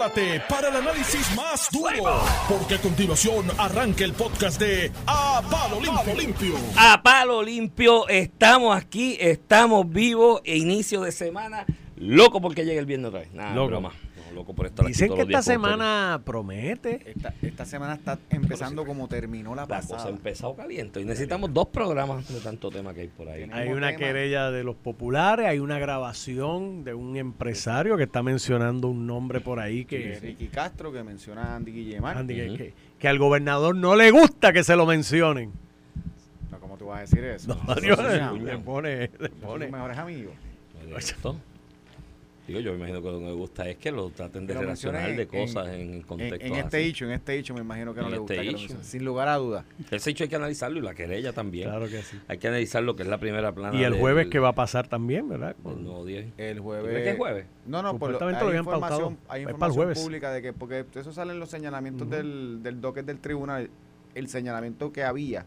prepárate para el análisis más duro, porque a continuación arranca el podcast de A Palo Limpio. Limpio. A palo limpio, estamos aquí, estamos vivos, e inicio de semana, loco porque llega el viernes otra vez. Nada, Loco. broma. No, loco por estar aquí Dicen que esta semana promete. Esta, esta semana está empezando como terminó la La cosa pasada. ha empezado caliente y necesitamos dos programas de tanto tema que hay por ahí. Hay una tema. querella de los populares, hay una grabación de un empresario que está mencionando un nombre por ahí Que Ricky Castro, que menciona a Andy Guillemar. Andy, que- Ujú. que, que al gobernador no le gusta que se lo mencionen. No, ¿Cómo tú vas a decir eso? No, le pone, le mejores amigos. Esto. Digo, yo me imagino que lo que me gusta es que lo traten de lo relacionar de en- cosas en, En, contexto. en este hecho, en este hecho me imagino que no En le este gusta que lo. Sin lugar a dudas. Ese hecho hay que analizarlo y la querella también. Claro que sí. Hay que analizar lo que es la primera plana. Y el del- jueves que va a pasar también, ¿verdad? del. El ¿Tú jueves. es jueves? No, no, por lo, hay habían información, pautado. hay Es para el información jueves. pública de que, porque eso sale en los señalamientos del, del docket del tribunal, el señalamiento que había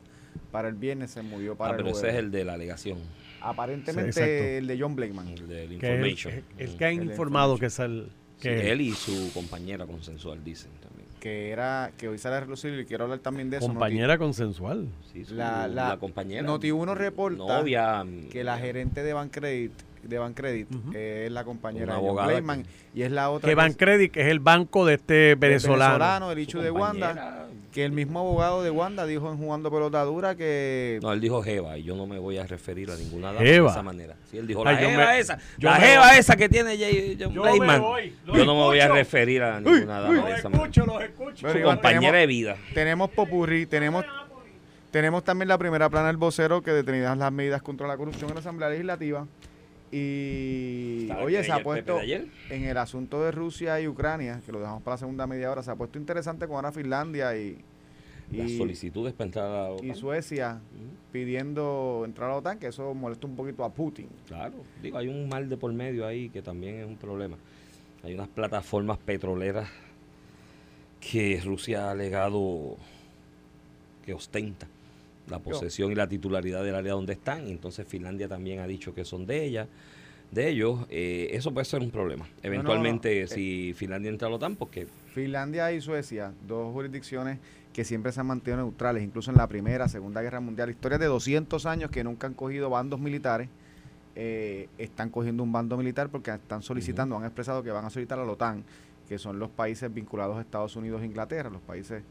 para el viernes se movió para Ah, el pero ese es el de la alegación, Aparentemente Sí, el de John Blakeman. el Que es el- information. el, Mm. que ha El de informado information. que es el... Sí, Que él y su compañera consensual dicen también. que era que hoy sale a relucir y quiero hablar también de eso. compañera consensual. Sí, su- La- la- compañera. Noti1 reporta novia, Noti que la gerente de Bancredit de Bancredit Ujú. es la compañera de y es la otra Que que Bancredit, que es el banco de este venezolano. el Ichu de Wanda, que el mismo abogado de Wanda dijo en Jugando Pelota Dura que No, él dijo Jeva y yo no me voy a referir a ninguna dama Jeva. de esa manera. Sí, él dijo la Ay, Jeva me- esa, yo la Jeva voy. esa que tiene John Yo me Blakeman. voy, los Yo no me voy a referir a ninguna dama de esa manera. los escucho. Su compañera tenemos- de vida. tenemos popurrí, tenemos tenemos también la primera plana del vocero que detenida las medidas contra la corrupción en la Asamblea Legislativa y oye, se ha puesto en el asunto de Rusia y Ucrania, que lo dejamos para la segunda media hora, se ha puesto interesante con ahora Finlandia y, Las solicitudes para entrar a la y. Suecia pidiendo entrar a la OTAN, que eso molesta un poquito a Putin. Claro, digo, hay un mal de por medio ahí que también es un problema. Hay unas plataformas petroleras que Rusia ha alegado que ostenta la posesión y la titularidad del área donde están, entonces Finlandia también ha dicho que son de ella, de ellos. Eh, eso puede ser un problema. Eventualmente, no. si Finlandia entra a la OTAN, porque Finlandia y Suecia, dos jurisdicciones que siempre se han mantenido neutrales, incluso en la Primera, Segunda Guerra Mundial, historias de 200 años que nunca han cogido bandos militares, eh, están cogiendo un bando militar porque están solicitando, han expresado que van a solicitar a la OTAN, que son los países vinculados a Estados Unidos e Inglaterra, los países...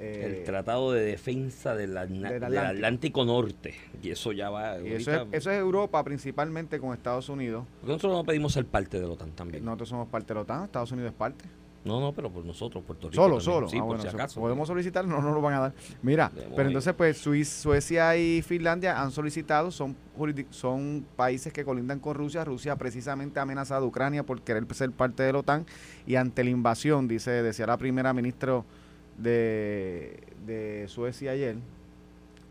eh, el Tratado de Defensa del, Atl- del del Atlántico. Norte, y eso ya va... y eso, es, ahorita- eso es Europa principalmente con Estados Unidos. porque nosotros no pedimos ser parte de la OTAN también. Nosotros somos parte de la OTAN, Estados Unidos es parte. No, no, pero por nosotros, Puerto Rico. Solo, también. solo. Sí, Ah, por bueno, si so- acaso. podemos solicitar, no nos lo van a dar. Mira, pero ir. entonces pues Suecia y Finlandia han solicitado, son son países que colindan con Rusia. Rusia precisamente ha amenazado a Ucrania por querer ser parte de la OTAN y ante la invasión, dice, decía la primera ministra de, de Suecia ayer,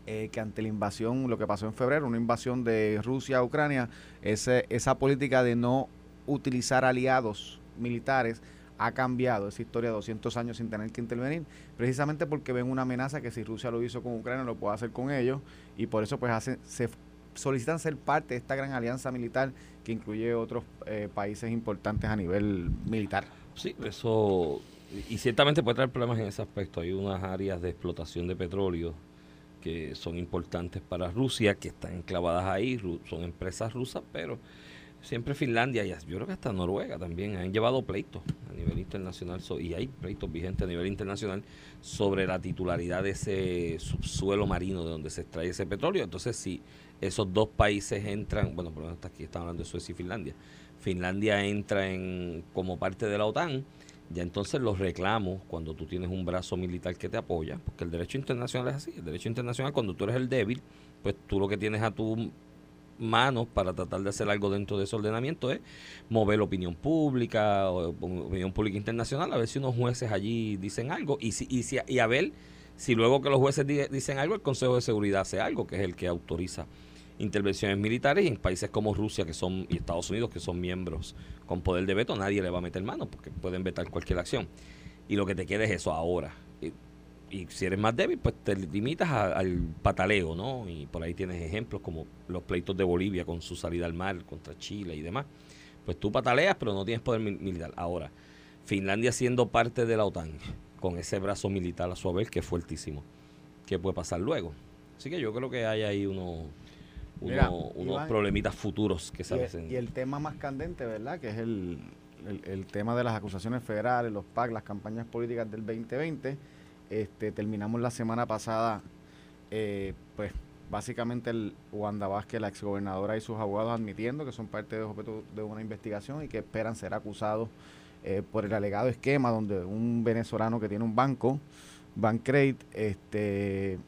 eh, que ante la invasión, lo que pasó en febrero, una invasión de Rusia a Ucrania, ese, esa política de no utilizar aliados militares ha cambiado esa historia de 200 años sin tener que intervenir, precisamente porque ven una amenaza que si Rusia lo hizo con Ucrania lo puede hacer con ellos y por eso pues hacen, se solicitan ser parte de esta gran alianza militar que incluye otros eh, países importantes a nivel militar. Sí, eso. Y ciertamente puede traer problemas en ese aspecto. Hay unas áreas de explotación de petróleo que son importantes para Rusia, que están enclavadas ahí, son empresas rusas, pero siempre Finlandia y yo creo que hasta Noruega también han llevado pleitos a nivel internacional y hay pleitos vigentes a nivel internacional sobre la titularidad de ese subsuelo marino de donde se extrae ese petróleo. Entonces, si esos dos países entran, bueno, por lo menos hasta aquí estamos hablando de Suecia y Finlandia, Finlandia entra en como parte de la OTAN, ya entonces los reclamos cuando tú tienes un brazo militar que te apoya, porque el derecho internacional es así, el derecho internacional cuando tú eres el débil, pues tú lo que tienes a tu manos para tratar de hacer algo dentro de ese ordenamiento es mover la opinión pública, o opinión pública internacional, a ver si unos jueces allí dicen algo y, si, y, si, y a ver si luego que los jueces di- dicen algo, el Consejo de Seguridad hace algo, que es el que autoriza intervenciones militares y en países como Rusia que son y Estados Unidos que son miembros con poder de veto nadie le va a meter mano porque pueden vetar cualquier acción. Y lo que te queda es eso ahora. Y, si eres más débil pues te limitas al pataleo no y por ahí tienes ejemplos como los pleitos de Bolivia con su salida al mar contra Chile y demás. Pues tú pataleas pero no tienes poder mil- militar. Ahora Finlandia siendo parte de la OTAN, con ese brazo militar a su haber, que es fuertísimo. ¿Qué puede pasar luego? Así que yo creo que hay ahí unos, Mira, unos, Iván, problemitas futuros que se avecen. y el tema más candente, ¿verdad? Que es el, el- el tema de las acusaciones federales, los PAC, las campañas políticas del 2020. Este, terminamos la semana pasada, eh, pues básicamente el Wanda Vázquez, la exgobernadora y sus abogados admitiendo que son parte de objeto de una investigación y que esperan ser acusados eh, por el alegado esquema donde un venezolano que tiene un banco, Bancrate, este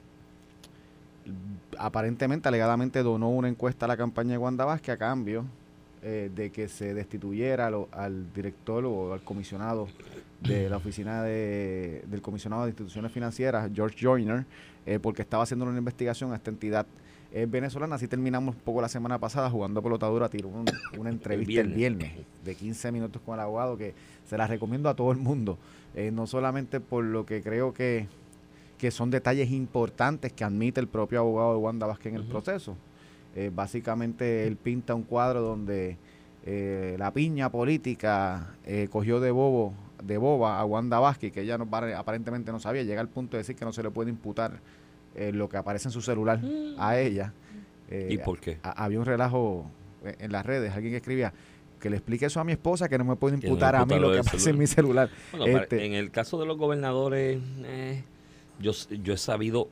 aparentemente, alegadamente donó una encuesta a la campaña de Wanda Vázquez a cambio eh, de que se destituyera lo- al director o al comisionado de la oficina de, del comisionado de instituciones financieras, George Joyner, eh, porque estaba haciendo una investigación a esta entidad eh, venezolana. Así terminamos un poco la semana pasada jugando pelotadura, tiró un- una entrevista el viernes. viernes. de 15 minutos con el abogado que se la recomiendo a todo el mundo, no solamente por lo que creo que, que son detalles importantes que admite el propio abogado de Wanda Vázquez en el proceso. Eh, básicamente él pinta un cuadro donde eh, la piña política eh, cogió de bobo de boba a Wanda Vázquez, que ella no, aparentemente no sabía, llega al punto de decir que no se le puede imputar lo que aparece en su celular a ella. Eh, ¿Y por qué? a- había un relajo en las redes, alguien que escribía que le explique eso a mi esposa, que no me puede no imputar a mí lo lo que aparece en mi celular. Bueno, Este- en el caso de los gobernadores, eh, yo, yo he sabido,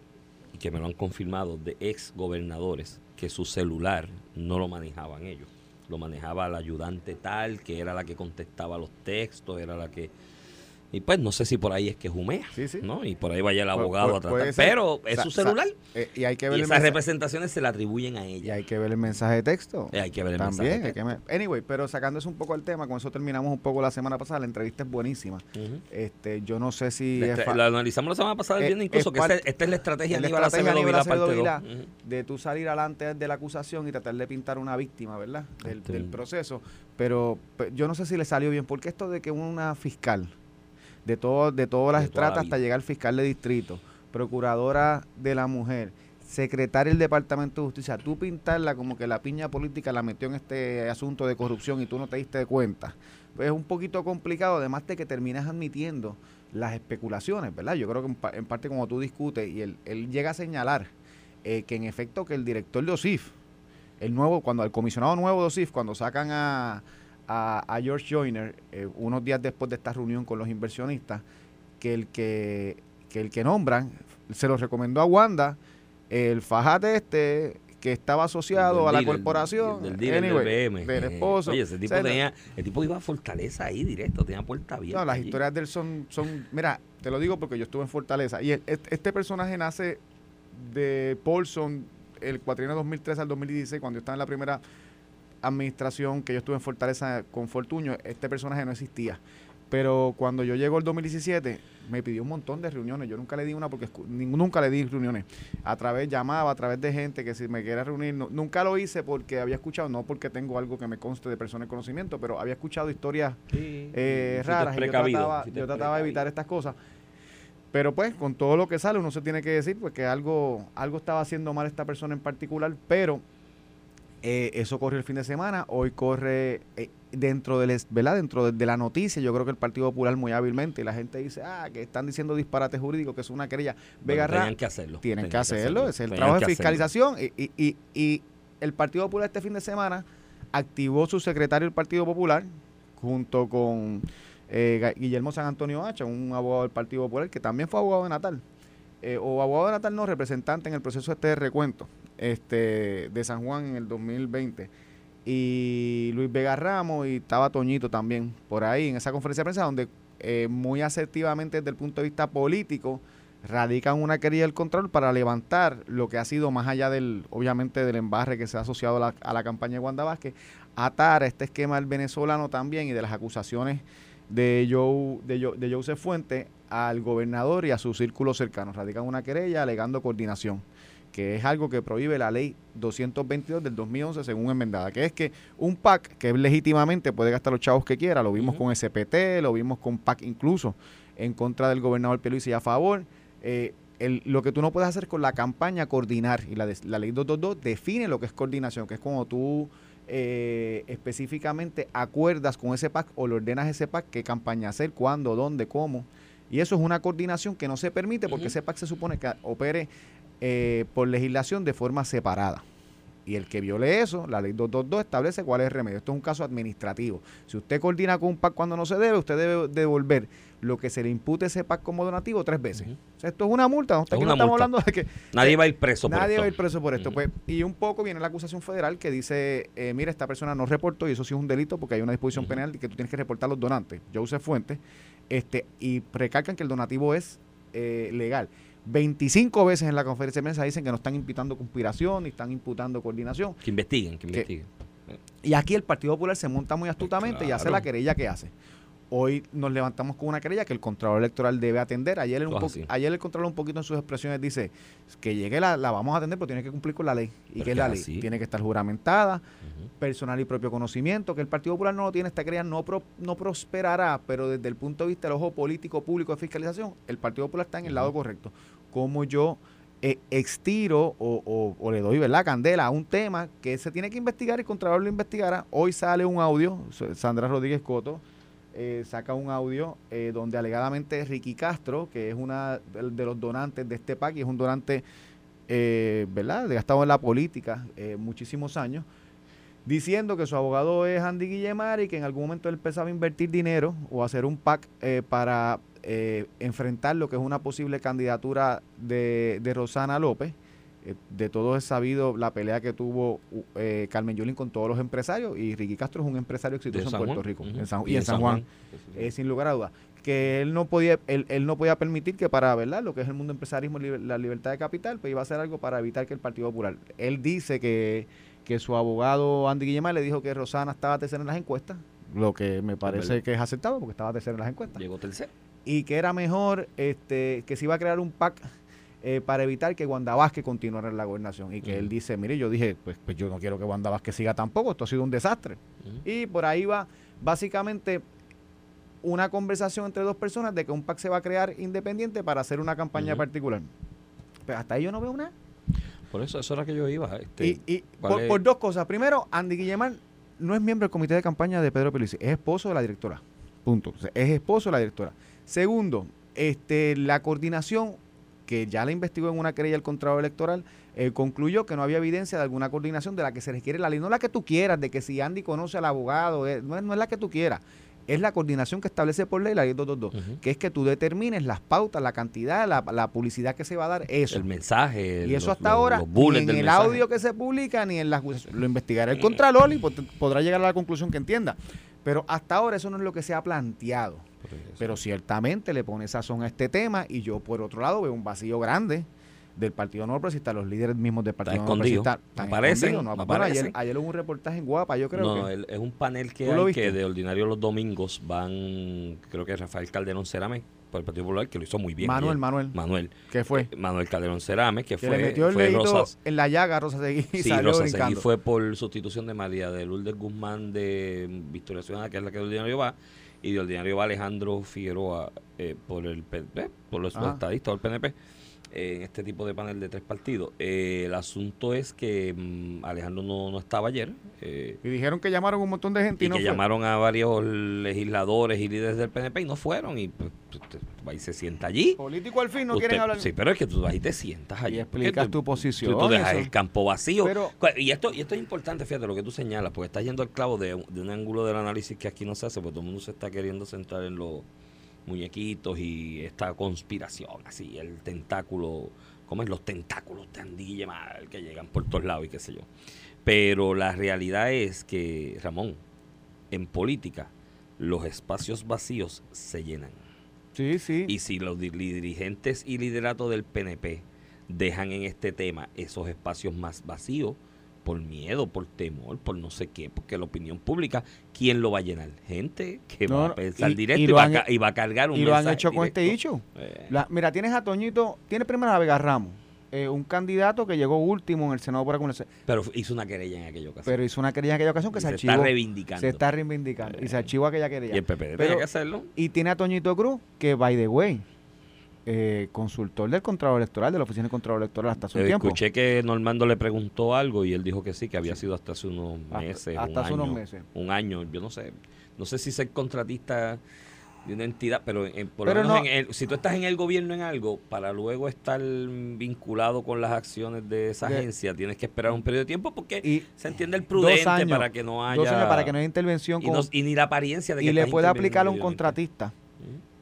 y que me lo han confirmado, de ex gobernadores, que su celular no lo manejaban ellos. Lo manejaba la ayudante tal, que era la que contestaba los textos, era la que... Y pues no sé si por ahí es que jumea, Sí, sí. ¿no? Y por ahí vaya el abogado a tratar. Pero es Sa- su sa- celular. Eh, y hay que ver Y esas mensaje, representaciones se le atribuyen a y ella. hay que ver el mensaje de texto. Eh, hay que ver el También, mensaje de hay que me- anyway, pero sacándose un poco el tema, con eso terminamos un poco la semana pasada, la entrevista es buenísima. Este, yo no sé si La es analizamos la semana pasada, el Eh, viernes incluso, es que parte- esta, es la estrategia es la estrategia Aníbal Acevedo de tú salir adelante de la acusación y tratar de pintar una víctima, ¿verdad? Del, Este- del proceso. Pero pe- yo no sé si le salió bien, porque esto de que una fiscal, de, todo, de todas las De toda la estratas hasta llegar al fiscal de distrito, procuradora de la mujer, secretaria del Departamento de Justicia, tú pintarla como que la piña política la metió en este asunto de corrupción y tú no te diste cuenta, pues es un poquito complicado, además de que terminas admitiendo las especulaciones, ¿verdad? Yo creo que en, pa- en parte como tú discutes y él, él llega a señalar eh, que en efecto que el director de OSIF, el nuevo, cuando el comisionado nuevo de OSIF, cuando sacan a, a, a George Joyner, eh, unos días después de esta reunión con los inversionistas, que el que, que el que nombran se lo recomendó a Wanda, el fajate este que estaba asociado a la dealer, corporación, Del, anyway, del del esposo. Oye, ese tipo O sea, tenía, el tipo iba a Fortaleza ahí directo, tenía puerta abierta. No, las allí. historias de él son, son, mira, te lo digo porque yo estuve en Fortaleza y el- este, este personaje nace de Paulson el cuatrienio 2013 al 2016 cuando yo estaba en la primera administración que yo estuve en Fortaleza con Fortuño, este personaje no existía. Pero cuando yo llego el 2017, me pidió un montón de reuniones. Yo nunca le di una porque nunca le di reuniones. A través, llamaba a través de gente que si me quiera reunir. no- nunca lo hice porque había escuchado, no porque tengo algo que me conste de persona de conocimiento, pero había escuchado historias Sí, eh, raras y yo trataba, yo trataba de evitar estas cosas. Pero pues con todo lo que sale uno se tiene que decir pues que algo, algo estaba haciendo mal esta persona en particular, pero eh, eso corre el fin de semana, hoy corre eh, dentro del ¿verdad? dentro de, de la noticia, yo creo que el Partido Popular muy hábilmente y la gente dice, ah, que están diciendo disparates jurídicos, que es una querella. Vega Bueno, tenían que hacerlo. tienen que hacerlo, es el trabajo de fiscalización y, y, y, y el Partido Popular este fin de semana activó su secretario del Partido Popular junto con eh, Guillermo San Antonio Hacha, un abogado del Partido Popular que también fue abogado de Natal, eh, o abogado de Natal no, representante en el proceso este de recuento este de San Juan en el 2020 y Luis Vega Ramos y estaba Toñito también por ahí en esa conferencia de prensa donde eh, muy asertivamente desde el punto de vista político radican una querella del control para levantar lo que ha sido más allá del, obviamente, del embarre que se ha asociado a la, a la campaña de Wanda Vázquez, atar este esquema del venezolano también y de las acusaciones de Joe, de, Jo- de Joseph Fuente al gobernador y a su círculo cercano. Radican una querella alegando coordinación, que es algo que prohíbe la ley 222 del 2011 según enmendada, que es que un PAC que legítimamente puede gastar los chavos que quiera, lo vimos con SPT, lo vimos con PAC incluso en contra del gobernador Pierluisi y a favor, eh, el- lo que tú no puedes hacer con la campaña coordinar y la, de- la ley 222 define lo que es coordinación, que es cuando tú eh, específicamente acuerdas con ese PAC o le ordenas a ese PAC qué campaña hacer, cuándo, dónde, cómo. Y eso es una coordinación que no se permite porque ese PAC se supone que opere eh, por legislación de forma separada. Y el que viole eso, la ley 222 establece cuál es el remedio. Esto es un caso administrativo. Si usted coordina con un PAC cuando no se debe, usted debe devolver lo que se le impute ese PAC como donativo tres veces. o sea, esto es una multa. No, estamos hablando de que... Nadie va a ir preso por esto. Nadie va a ir preso por esto. pues, y un poco viene la acusación federal que dice, eh, mira, esta persona no reportó y eso sí es un delito porque hay una disposición penal que tú tienes que reportar los donantes. Joseph Fuentes. Este, y recalcan que el donativo es eh, legal. 25 veces en la conferencia de prensa dicen que no están imputando conspiración ni están imputando coordinación. Que investiguen, que investiguen. Y aquí el Partido Popular se monta muy astutamente y hace la querella que hace. Hoy nos levantamos con una querella que el Contralor Electoral debe atender. Ayer, un ayer el Contralor un poquito en sus expresiones dice que llegue la, la vamos a atender, pero tiene que cumplir con la ley. Y que la ley tiene que estar juramentada, personal y propio conocimiento, que el Partido Popular no lo tiene, esta querella no, no prosperará, pero desde el punto de vista del ojo político público de fiscalización, el Partido Popular está en el lado correcto. Como yo eh, extiro o, o, le doy ¿verdad? candela a un tema que se tiene que investigar y el Contralor lo investigará. Hoy sale un audio, Sandra Rodríguez Coto eh, saca un audio eh, donde alegadamente Ricky Castro, que es una de los donantes de este PAC y es un donante, eh, ¿verdad?, de estado en la política eh, muchísimos años, diciendo que su abogado es Andy Guillemar y que en algún momento él empezaba a invertir dinero o hacer un PAC para enfrentar lo que es una posible candidatura de, de Rosana López eh, de todos es sabido la pelea que tuvo eh, Carmen Yulín con todos los empresarios y Ricky Castro es un empresario exitoso en Puerto Rico y en San, Juan, eh, sin lugar a dudas. Que él no podía él, no podía permitir que para verdad lo que es el mundo empresarismo la libertad de capital pues iba a hacer algo para evitar que el Partido Popular. Él dice que, que su abogado Andy Guillemar le dijo que Rosana estaba tercera en las encuestas lo que me parece que es aceptado porque estaba tercera en las encuestas. Llegó tercero. Y que era mejor este que se iba a crear un PAC eh, para evitar que Wanda Vázquez continuara en la gobernación. Y que él dice, mire, yo dije, pues, pues yo no quiero que Wanda Vázquez siga tampoco, esto ha sido un desastre. Y por ahí va básicamente una conversación entre dos personas de que un PAC se va a crear independiente para hacer una campaña particular. Pero hasta ahí yo no veo nada. Por eso, eso era que yo iba. Este, y, y por, dos cosas. Primero, Andy Guillemar no es miembro del comité de campaña de Pedro Pelici, es esposo de la directora. Punto. es esposo de la directora. Segundo, este, la coordinación que ya la investigó en una querella el Contralor Electoral, eh, concluyó que no había evidencia de alguna coordinación de la que se requiere la ley. No la que tú quieras, de que si Andy conoce al abogado, eh, no, es, no, es, la que tú quieras. Es la coordinación que establece por ley la ley 222, que es que tú determines las pautas, la cantidad, la, publicidad que se va a dar, eso. El mensaje. Y eso hasta ahora, ni en el audio que se publica, ni en las lo investigará el Contralor y podrá llegar a la conclusión que entienda. Pero hasta ahora eso no es lo que se ha planteado. Pero ciertamente le pone sazón a este tema y yo por otro lado veo un vacío grande del Partido No Progresista, los líderes mismos del Partido No Progresista. Aparecen, no, ayer, ayer, hubo un reportaje en Guapa, yo creo no, es un panel que hay que de ordinario los domingos van, creo que Rafael Calderón Cerame, por el Partido Popular, que lo hizo muy bien. Manuel, Manuel. Manuel. ¿Qué fue? Eh, Manuel Calderón Cerame, que, fue. Le metió el fue Rosas, en la llaga Rosa Seguí sí, Rosa Seguí fue por sustitución de María de Lourdes Guzmán de Victoria Ciudadana, que es la que de ordinario va y de ordinario va Alejandro Figueroa eh, por el eh, por los estadistas del PNP en este tipo de panel de tres partidos. Eh, el asunto es que mm, Alejandro no, no, estaba ayer. y dijeron que llamaron un montón de gente y, que llamaron a varios legisladores y líderes del PNP y no fueron. Y pues, y se sienta allí. Político al fin no quieren hablar. Sí, pero es que tú vas y te sientas allí. Y explicas tu posición. Tú, dejas el campo vacío. y esto y esto es importante, fíjate lo que tú señalas, porque estás yendo al clavo de, de un ángulo del análisis que aquí no se hace, porque todo el mundo se está queriendo centrar en los muñequitos y esta conspiración, así, el tentáculo, como es los tentáculos de mal que llegan por todos lados y qué sé yo. Pero la realidad es que, Ramón, en política, los espacios vacíos se llenan. Sí, sí. Y si los dirigentes y liderato del PNP dejan en este tema esos espacios más vacíos, por miedo, por temor, por no sé qué, porque la opinión pública, ¿quién lo va a llenar? Gente que va a pensar directo y, va, a, cargar un Y lo han hecho con este dicho. Eh. mira, tienes a Toñito, tiene primero a Vega Ramos, eh, un candidato que llegó último en el Senado por alguna Pero hizo una querella en aquella ocasión. Pero hizo una querella en aquella ocasión que se, archivó. Se está reivindicando. Se está reivindicando. y se archivó aquella querella. Y el PP tenía que hacerlo. Y tiene a Toñito Cruz, que by the way, eh, consultor del Contralor Electoral, de la Oficina del Contralor Electoral hasta hace un Eh, tiempo. Escuché que Normando le preguntó algo y él dijo que sí, que había sido hasta hace unos meses. hasta un hace unos meses. Un año, yo no sé. No sé si ser contratista de una entidad, pero, en- por Pero lo menos no- en el- si tú estás en el gobierno en algo, para luego estar vinculado con las acciones de esa De- agencia, tienes que esperar un periodo de tiempo porque Y se entiende el prudente años, para que no haya... dos años para que no haya intervención y, con- no- y ni la apariencia de que y le puede aplicar a un contratista.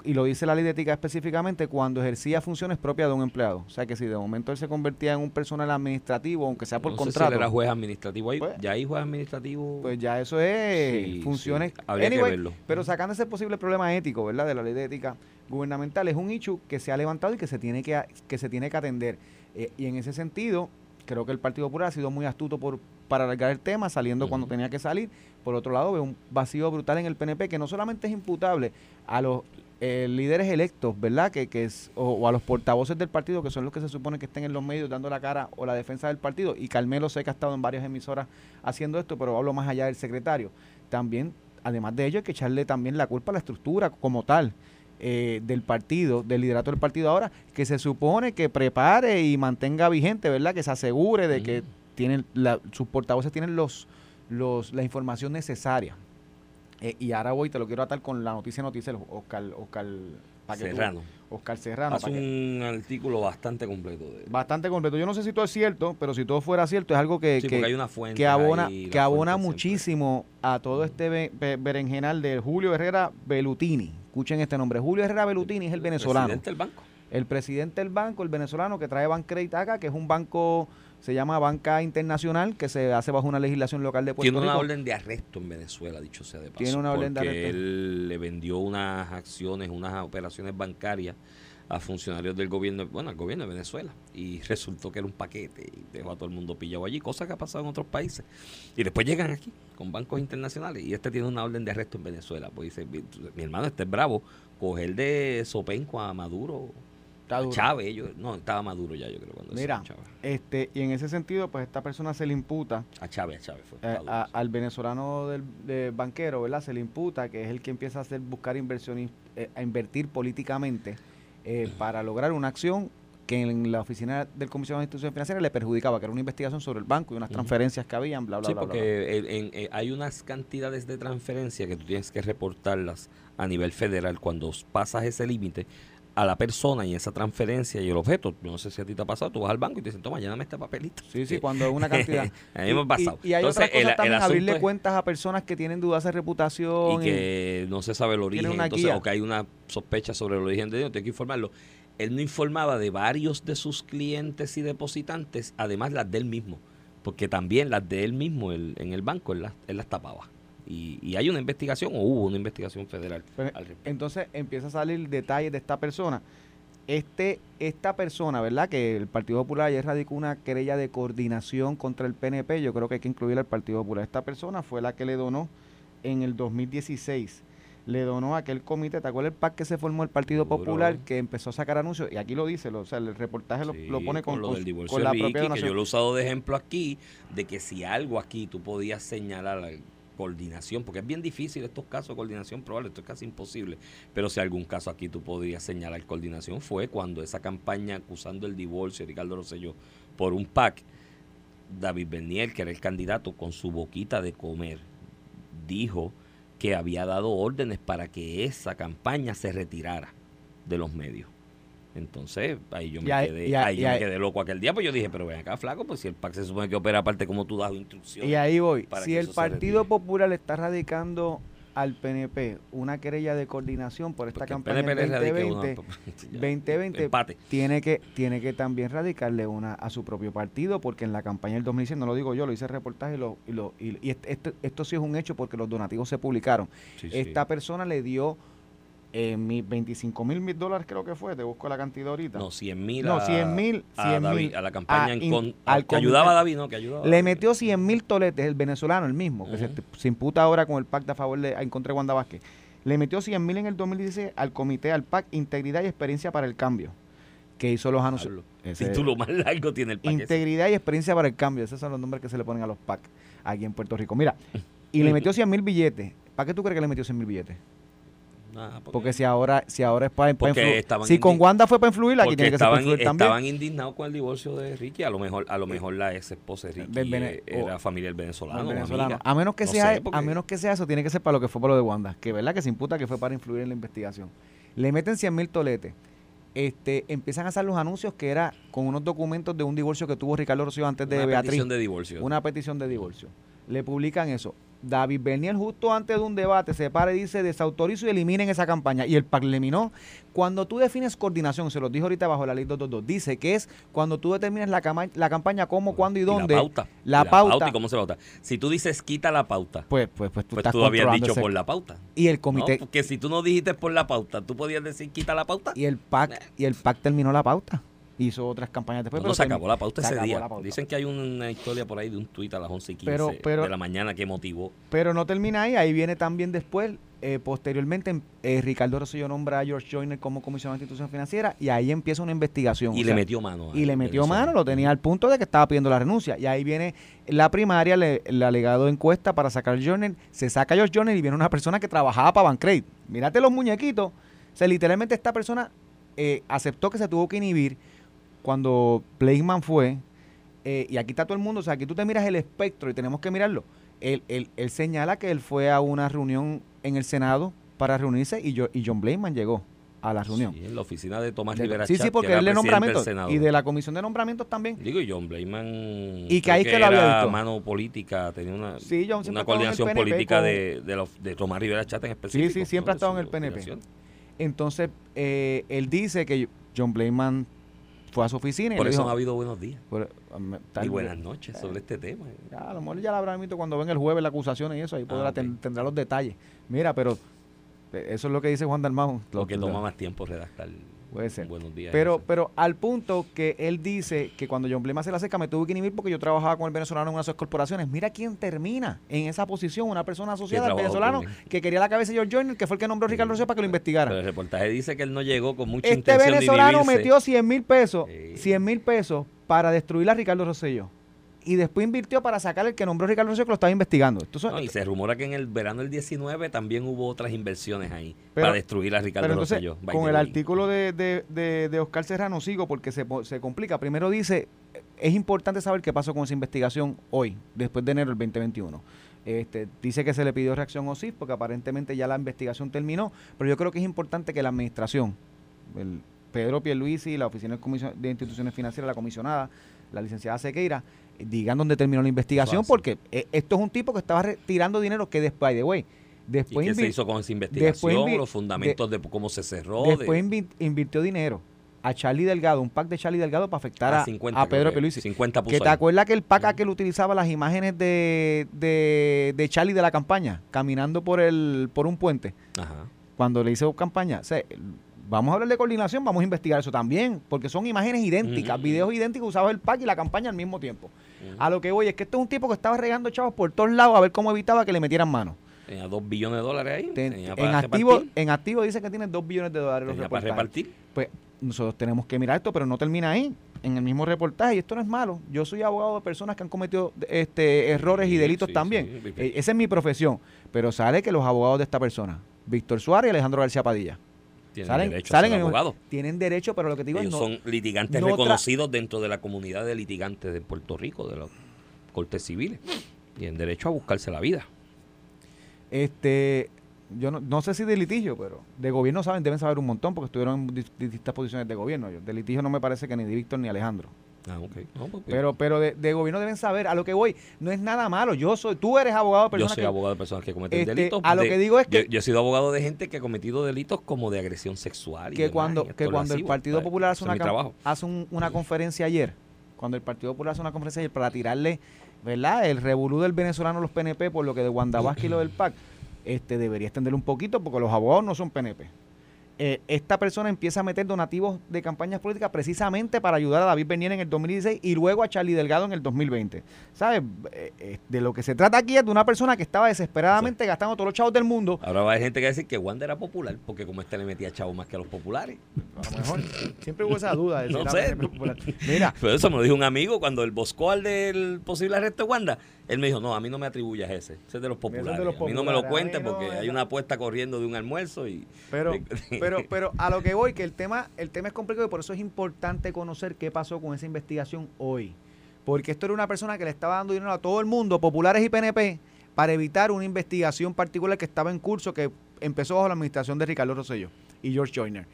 Y lo dice la ley de ética específicamente cuando ejercía funciones propias de un empleado. O sea que si de momento él se convertía en un personal administrativo, aunque sea por No sé si contrato, él era juez administrativo ahí. Pues- ya hay juez administrativo. pues ya eso es Sí, funciones. sí, habría que Anyway, verlo. Pero sacando ese posible problema ético, ¿verdad? De la ley de ética gubernamental, es un issue que se ha levantado y que se tiene que, que, se tiene que atender. Eh, y en ese sentido, creo que el Partido Popular ha sido muy astuto por, para alargar el tema, saliendo cuando tenía que salir. Por otro lado, veo un vacío brutal en el PNP que no solamente es imputable a los eh, líderes electos, ¿verdad? Que, que es, o, o a los portavoces del partido, que son los que se supone que estén en los medios dando la cara o la defensa del partido. Y Carmelo sé que ha estado en varias emisoras haciendo esto, pero hablo más allá del secretario. También, además de ello, hay que echarle también la culpa a la estructura como tal. eh, del partido, del liderato del partido ahora, que se supone que prepare y mantenga vigente, ¿verdad? Que se asegure de que tienen la- sus portavoces tienen los, los la información necesaria. Eh, y ahora voy, te lo quiero atar con la noticia noticia, Oscar, Oscar, tú- Serrano. Oscar Serrano. Hace un artículo bastante completo de bastante completo. Yo no sé si todo es cierto, pero si todo fuera cierto, es algo que, Sí, que, hay una fuente que abona, que abona siempre- muchísimo a todo este be- be- berenjenal de Julio Herrera Belutini. Escuchen este nombre. Julio Herrera Belutini es el venezolano. Presidente del banco. El presidente del banco, el venezolano que trae Bancredit acá, que es un banco, se llama Banca Internacional, que se hace bajo una legislación local de Puerto Tiene una Rico. orden de arresto en Venezuela, dicho sea de paso. Tiene una orden de arresto. él le vendió unas acciones, unas operaciones bancarias a funcionarios del gobierno, bueno, al gobierno de Venezuela. Y resultó que era un paquete y dejó a todo el mundo pillado allí, cosa que ha pasado en otros países. Y después llegan aquí con bancos internacionales y este tiene una orden de arresto en Venezuela. Pues dice, mi, mi hermano, este es bravo, coger de Sopenco a Maduro, Está a duro. Chávez, yo, no, estaba Maduro ya, yo creo, cuando Mira, este, y en ese sentido, pues esta persona se le imputa A Chávez, a Chávez fue. eh, a- sí. al venezolano del de banquero, ¿verdad? Se le imputa que es el que empieza a hacer buscar inversiones, eh, a invertir políticamente eh, para lograr una acción que en la oficina del Comisionado de Instituciones Financieras le perjudicaba, que era una investigación sobre el banco y unas transferencias que habían, bla, bla, Sí, bla, bla, porque en- eh, hay unas cantidades de transferencia que tú tienes que reportarlas a nivel federal cuando pasas ese límite a la persona y esa transferencia y el objeto. Yo no sé si a ti te ha pasado, tú vas al banco y te dicen, toma, lléname este papelito. Sí, sí, cuando es una cantidad. a mí me ha pasado. Y, y hay Entonces, el- el también, abrirle es- cuentas a personas que tienen dudas de y reputación. que no se sabe el origen, entonces, guía. o que hay una sospecha sobre el origen de dinero, tienes que informarlo. Él no informaba de varios de sus clientes y depositantes, además las de él mismo, porque también las de él mismo el- en el banco él las, él las tapaba. Y, y hay una investigación, o hubo una investigación federal Pues, al entonces empieza a salir detalles de esta persona. Este, esta persona, ¿verdad? Que el Partido Popular ayer radicó una querella de coordinación contra el PNP. Yo creo que hay que incluir al Partido Popular. Esta persona fue la que le donó en el 2016. Le donó a aquel comité, ¿te acuerdas el PAC que se formó el Partido Seguro. Popular? Que empezó a sacar anuncios. Y aquí lo dice, lo- o sea, el reportaje lo, Sí, lo pone con, lo con- del divorcio con de la propia que donación. yo lo he usado de ejemplo aquí, de que si algo aquí tú podías señalar la coordinación, porque es bien difícil estos casos de coordinación probable, esto es casi imposible, pero si algún caso aquí tú podrías señalar coordinación fue cuando esa campaña acusando el divorcio, Ricardo Rosselló, por un PAC, David Bernier, que era el candidato, con su boquita de comer, dijo que había dado órdenes para que esa campaña se retirara de los medios. Entonces, ahí yo me, ahí- quedé, ahí- ahí yo me quedé loco aquel día, pues yo dije, pero ven acá, flaco, pues si el PAC se supone que opera aparte como tú das instrucciones. Y ahí voy. Si el Partido. Popular está radicando al PNP una querella de coordinación por esta Porque campaña PNP le radique 2020, una- ya, 2020 empate. tiene que tiene que también radicarle una a su propio partido porque en la campaña del 2016 no lo digo yo lo hice el reportaje y, lo, y, lo- y- y est- esto, esto sí es un hecho porque los donativos se publicaron Sí, sí. esta persona le dio eh, mi 25 mil mil dólares creo que fue te busco la cantidad ahorita No, 100 mil No, a, 100,000, a, 100,000 David, a la campaña a en con- al que ayudaba a David, ¿no? Que ayudaba le metió 100 mil toletes el venezolano el mismo que se, imputa ahora con el pacto a favor de a encontré Wanda Vázquez le metió 100 mil en el 2016 al comité al PAC Integridad y Experiencia para el Cambio que hizo los anuncios Título más largo tiene el paquete. Integridad y experiencia para el cambio. Esos son los nombres que se le ponen a los PAC aquí en Puerto Rico. Mira, y le metió 100 mil billetes. ¿Para qué tú crees que le metió 100 mil billetes? Porque si ahora, si ahora es para, Porque influir. estaban Si con Wanda fue para influir, aquí tiene que ser para estaban, influir también. estaban indignados con el divorcio de Ricky. A lo mejor, a lo mejor la ex esposa de Ricky Del eh, era o- familiar venezolano. Venezolano. A menos que No sea, sé, porque- a menos que sea eso, tiene que ser para lo que fue para lo de Wanda, que verdad que se imputa que fue para influir en la investigación. Le meten 100 mil toletes. Este, empiezan a hacer los anuncios que era con unos documentos de un divorcio que tuvo Ricardo Rocío antes de Una Beatriz. petición de divorcio. Una petición de divorcio. Le publican eso. David Bernier justo antes de un debate se para y dice desautorizo y eliminen esa campaña. Y el PAC eliminó. Cuando tú defines coordinación, se los dijo ahorita bajo la ley 222, dice que es cuando tú determinas la, cama- la campaña cómo, cuándo y dónde. la pauta. La pauta. y cómo se pauta. Si tú dices quita la pauta, Pues, pues, pues tú pues estás tú habías dicho ese- por la pauta. Y el ¿no? comité Porque si tú no dijiste por la pauta, tú podías decir quita la pauta. y el PAC y el PAC terminó la pauta. Hizo otras campañas después. no pero se acabó la pauta se ese día. pauta. Dicen que hay una historia por ahí de un tuit a las 11 y 15 Pero- pero- de la mañana que motivó. Pero no termina ahí, ahí viene también después, eh, posteriormente, eh, Ricardo Rosselló nombra a George Joyner como comisionado de institución financiera y ahí empieza una investigación. Y O le sea, metió mano. y a le metió mano, lo tenía al punto de que estaba pidiendo la renuncia. Y ahí viene la primaria, le- el alegado encuesta para sacar Journey. Se saca George Journey y viene una persona que trabajaba para Bancrate. Mírate los muñequitos. O sea, literalmente esta persona eh, aceptó que se tuvo que inhibir cuando Plagueman fue. eh, y aquí está todo el mundo. O sea, aquí tú te miras el espectro y tenemos que mirarlo. Él, él- él señala que él fue a una reunión en el Senado para reunirse y, yo, y John Blakeman llegó a la reunión. Sí, en la oficina de Tomás De- Rivera sí, Chat, sí, que porque él de nombramientos y de la comisión de nombramientos también. Digo, y John Blakeman. Y que ahí que lo había era visto. mano política, tenía una, Sí, siempre una ha estado coordinación PNP política con- de, de, Tomás Rivera Chat en específico. sí, siempre ha ¿no? estado De en el PNP. Entonces, eh, él dice que John Blakeman fue a su oficina y Por le eso dijo... no ha habido buenos días. "Por- tal- Y buenas noches sobre este tema. Ya, a lo mejor ya la habrá visto cuando venga el jueves la acusación y eso, ahí podrá Ah, ok. ten- tendrá los detalles. Mira, pero eh, eso es lo que dice Juan Dalmau. Lo que toma más tiempo redactar. Puede ser. Buenos días. Pero, ese. pero al punto que él dice que cuando John Blema se la seca me tuve que inhibir porque yo trabajaba con el venezolano en una de sus corporaciones. Mira quién termina en esa posición, una persona asociada al venezolano que quería la cabeza de George Joyner, que fue el que nombró a Ricardo Rosselló para que lo investigara. Pero el reportaje dice que él no llegó con mucha Este intención venezolano de metió 100 mil pesos, Sí. 100 mil pesos para destruir a Ricardo Rosselló. Y después invirtió para sacar el que nombró Ricardo Rosselló que lo estaba investigando. No, y se rumora que en el verano del 19 también hubo otras inversiones ahí Pero- para destruir a Ricardo entonces, Rosselló. con el artículo de, de, de, de Oscar Serrano sigo porque se, se complica. Primero dice, es importante saber qué pasó con esa investigación hoy, después de enero del 2021. Este, dice que se le pidió reacción OSIF porque aparentemente ya la investigación terminó, pero yo creo que es importante que la administración, el Pedro Pierluisi, la Oficina de Instituciones Financieras, la comisionada, la licenciada Sequeira, eh, digan dónde terminó la investigación, porque eh, esto es un tipo que estaba retirando dinero que después, by the way, ¿Y después qué se hizo con esa investigación? los fundamentos de, cómo se cerró. Después de, invi- invirtió dinero a Charlie Delgado, un pack de Charlie Delgado para afectar Ah, a, 50 a Pedro que, Pierluisi. 50 puso Que te ahí. acuerdas que el pack aquel utilizaba las imágenes de, de, de Charlie de la campaña, caminando por el por un puente, Ajá. cuando le hizo campaña. O sea, vamos a hablar de coordinación, vamos a investigar eso también, porque son imágenes idénticas, videos idénticos usados el pack y la campaña al mismo tiempo. A lo que voy es que esto es un tipo que estaba regando chavos por todos lados a ver cómo evitaba que le metieran mano. Tenía 2 billones de dólares ahí. Ten- en, activo, repartir, en activo dice que tiene 2 billones de dólares los para repartir. pues nosotros tenemos que mirar esto, pero no termina ahí. En el mismo reportaje, y esto no es malo. Yo soy abogado de personas que han cometido este errores y delitos sí, también. sí. Eh, esa es mi profesión. Pero sale que los abogados de esta persona, Víctor Suárez y Alejandro García Padilla, Tienen salen, derecho salen a ser abogados. tienen derecho, pero lo que te digo Ellos es no, son litigantes no reconocidos dentro de la comunidad de litigantes de Puerto Rico, de las cortes civiles. Tienen derecho a buscarse la vida. este yo no, no sé si de litigio, pero de gobierno saben, deben saber un montón porque estuvieron en dis- distintas posiciones de gobierno. Yo, de litigio no me parece que ni de Víctor ni Alejandro. Ah. No, pues, Pero, pero de, de gobierno deben saber, a lo que voy, no es nada malo. Yo soy, tú eres abogado de yo personas soy que abogado de personas que cometen Este, delitos. a lo de- que digo es que- yo, yo he sido abogado de gente que ha cometido delitos como de agresión sexual. y que demás, cuando, y que cuando el Partido ¿sabes? Popular hace una, hace un- una conferencia ayer, cuando el Partido Popular hace una conferencia ayer para tirarle, ¿verdad? El revolú del venezolano los PNP por lo que de Wanda y lo del PAC, este debería extenderle un poquito porque los abogados no son PNP. Eh, esta persona empieza a meter donativos de campañas políticas precisamente para ayudar a David Bernier en el 2016 y luego a Charlie Delgado en el 2020. ¿Sabes? Eh, eh, de lo que se trata aquí es de una persona que estaba desesperadamente gastando todos los chavos del mundo. Ahora va a haber gente que va a decir que Wanda era popular, porque como este le metía chavos más que a los populares. A lo mejor. Siempre hubo esa duda. De si No sé. popular. Mira, Pero eso me lo dijo un amigo cuando el boscó al del posible arresto de Wanda. Él me dijo, no, a mí no me atribuyas ese. Ese es de los populares. de los a mí no me lo cuentes no, porque hay una apuesta corriendo de un almuerzo y... Pero, pero, pero a lo que voy, que el tema, el tema es complicado y por eso es importante conocer qué pasó con esa investigación hoy. Porque esto era una persona que le estaba dando dinero a todo el mundo, populares y PNP, para evitar una investigación particular que estaba en curso, que empezó bajo la administración de Ricardo Rosselló y George Joyner.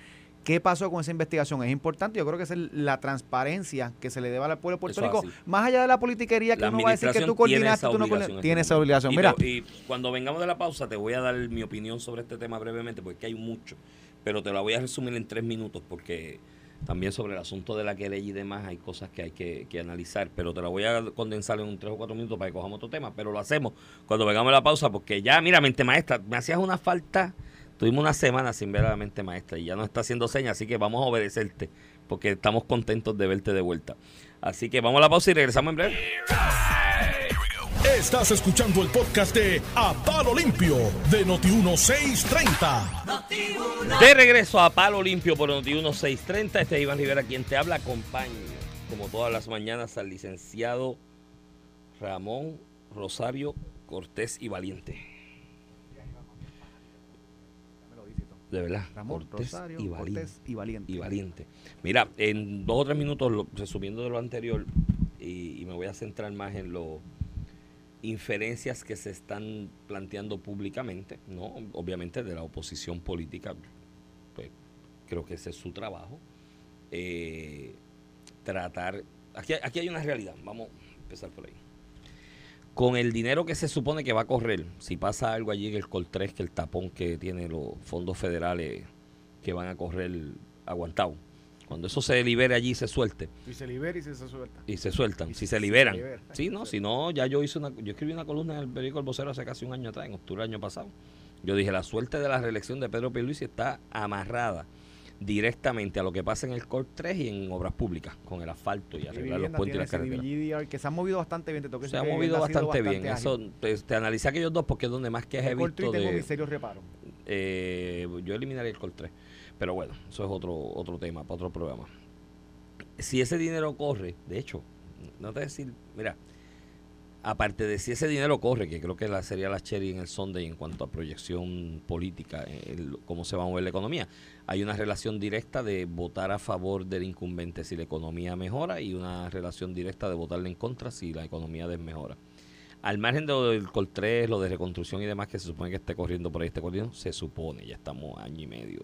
¿Qué pasó con esa investigación? Es importante, yo creo que es la transparencia que se le debe al pueblo de Puerto Rico, más allá de la politiquería que La uno va a decir que tú coordinaste, tú no coordinaste. en Tiene esa obligación. Y Mira, te- Y, cuando vengamos de la pausa te voy a dar mi opinión sobre este tema brevemente porque hay mucho, pero te la voy a resumir en tres minutos porque también sobre el asunto de la querella y demás hay cosas que hay que, que analizar, pero te la voy a condensar en un tres o cuatro minutos para que cojamos otro tema, pero lo hacemos cuando vengamos de la pausa porque ya, mira, mente maestra, me hacías una falta, tuvimos una semana sin ver a la mente maestra y ya nos está haciendo señas, así que vamos a obedecerte porque estamos contentos de verte de vuelta. Así que vamos a la pausa y regresamos en breve. Estás escuchando el podcast de A Palo Limpio de Noti1630. De regreso a Palo Limpio por Noti 1630. Este es Iván Rivera quien te habla. Acompaño, como todas las mañanas, al licenciado Ramón Rosario Cortés y Valiente. De verdad. Ramón, Cortés Rosario, y Valiente. Cortés y Valiente. y valiente. Mira, en dos o tres minutos, lo- resumiendo de lo anterior, y, y me voy a centrar más en lo inferencias que se están planteando públicamente, ¿no? Obviamente de la oposición política, pues creo que ese es su trabajo. Eh, tratar, aquí, aquí hay una realidad, vamos a empezar por ahí. Con el dinero que se supone que va a correr, si pasa algo allí en el Coltrés, que el tapón que tiene los fondos federales que van a correr aguantado, cuando eso se libere allí y se suelte, Y se libera y se suelta. y se sueltan, Y si se- se liberan. se libera. Sí, no, si no, ya yo hice una, yo escribí una columna en el periódico El Vocero hace casi un año atrás, en octubre del año pasado. Yo dije, la suerte de la reelección de Pedro Pierluisi está amarrada directamente a lo que pasa en el COR 3 y en obras públicas, con el asfalto y arreglar los puentes y las carreteras. carreteras. que se han movido bastante bien. Te tengo que Se ha que movido bastante bien. ágil. Eso, te, te analicé aquellos dos porque es donde más quejas he El visto de, mis serios reparos. eh, yo eliminaría el Col 3. Pero bueno, eso es otro, otro tema, para otro programa. Si ese dinero corre, de hecho, no te decir, mira, aparte de si ese dinero corre, que creo que la, sería la cherry en el Sunday en cuanto a proyección política, el- cómo se va a mover la economía, hay una relación directa de votar a favor del incumbente si la economía mejora y una relación directa de votarle en contra si la economía desmejora. Al margen de lo del Col 3, lo de reconstrucción y demás que se supone que esté corriendo por ahí, esté corriendo, se supone, ya estamos año y medio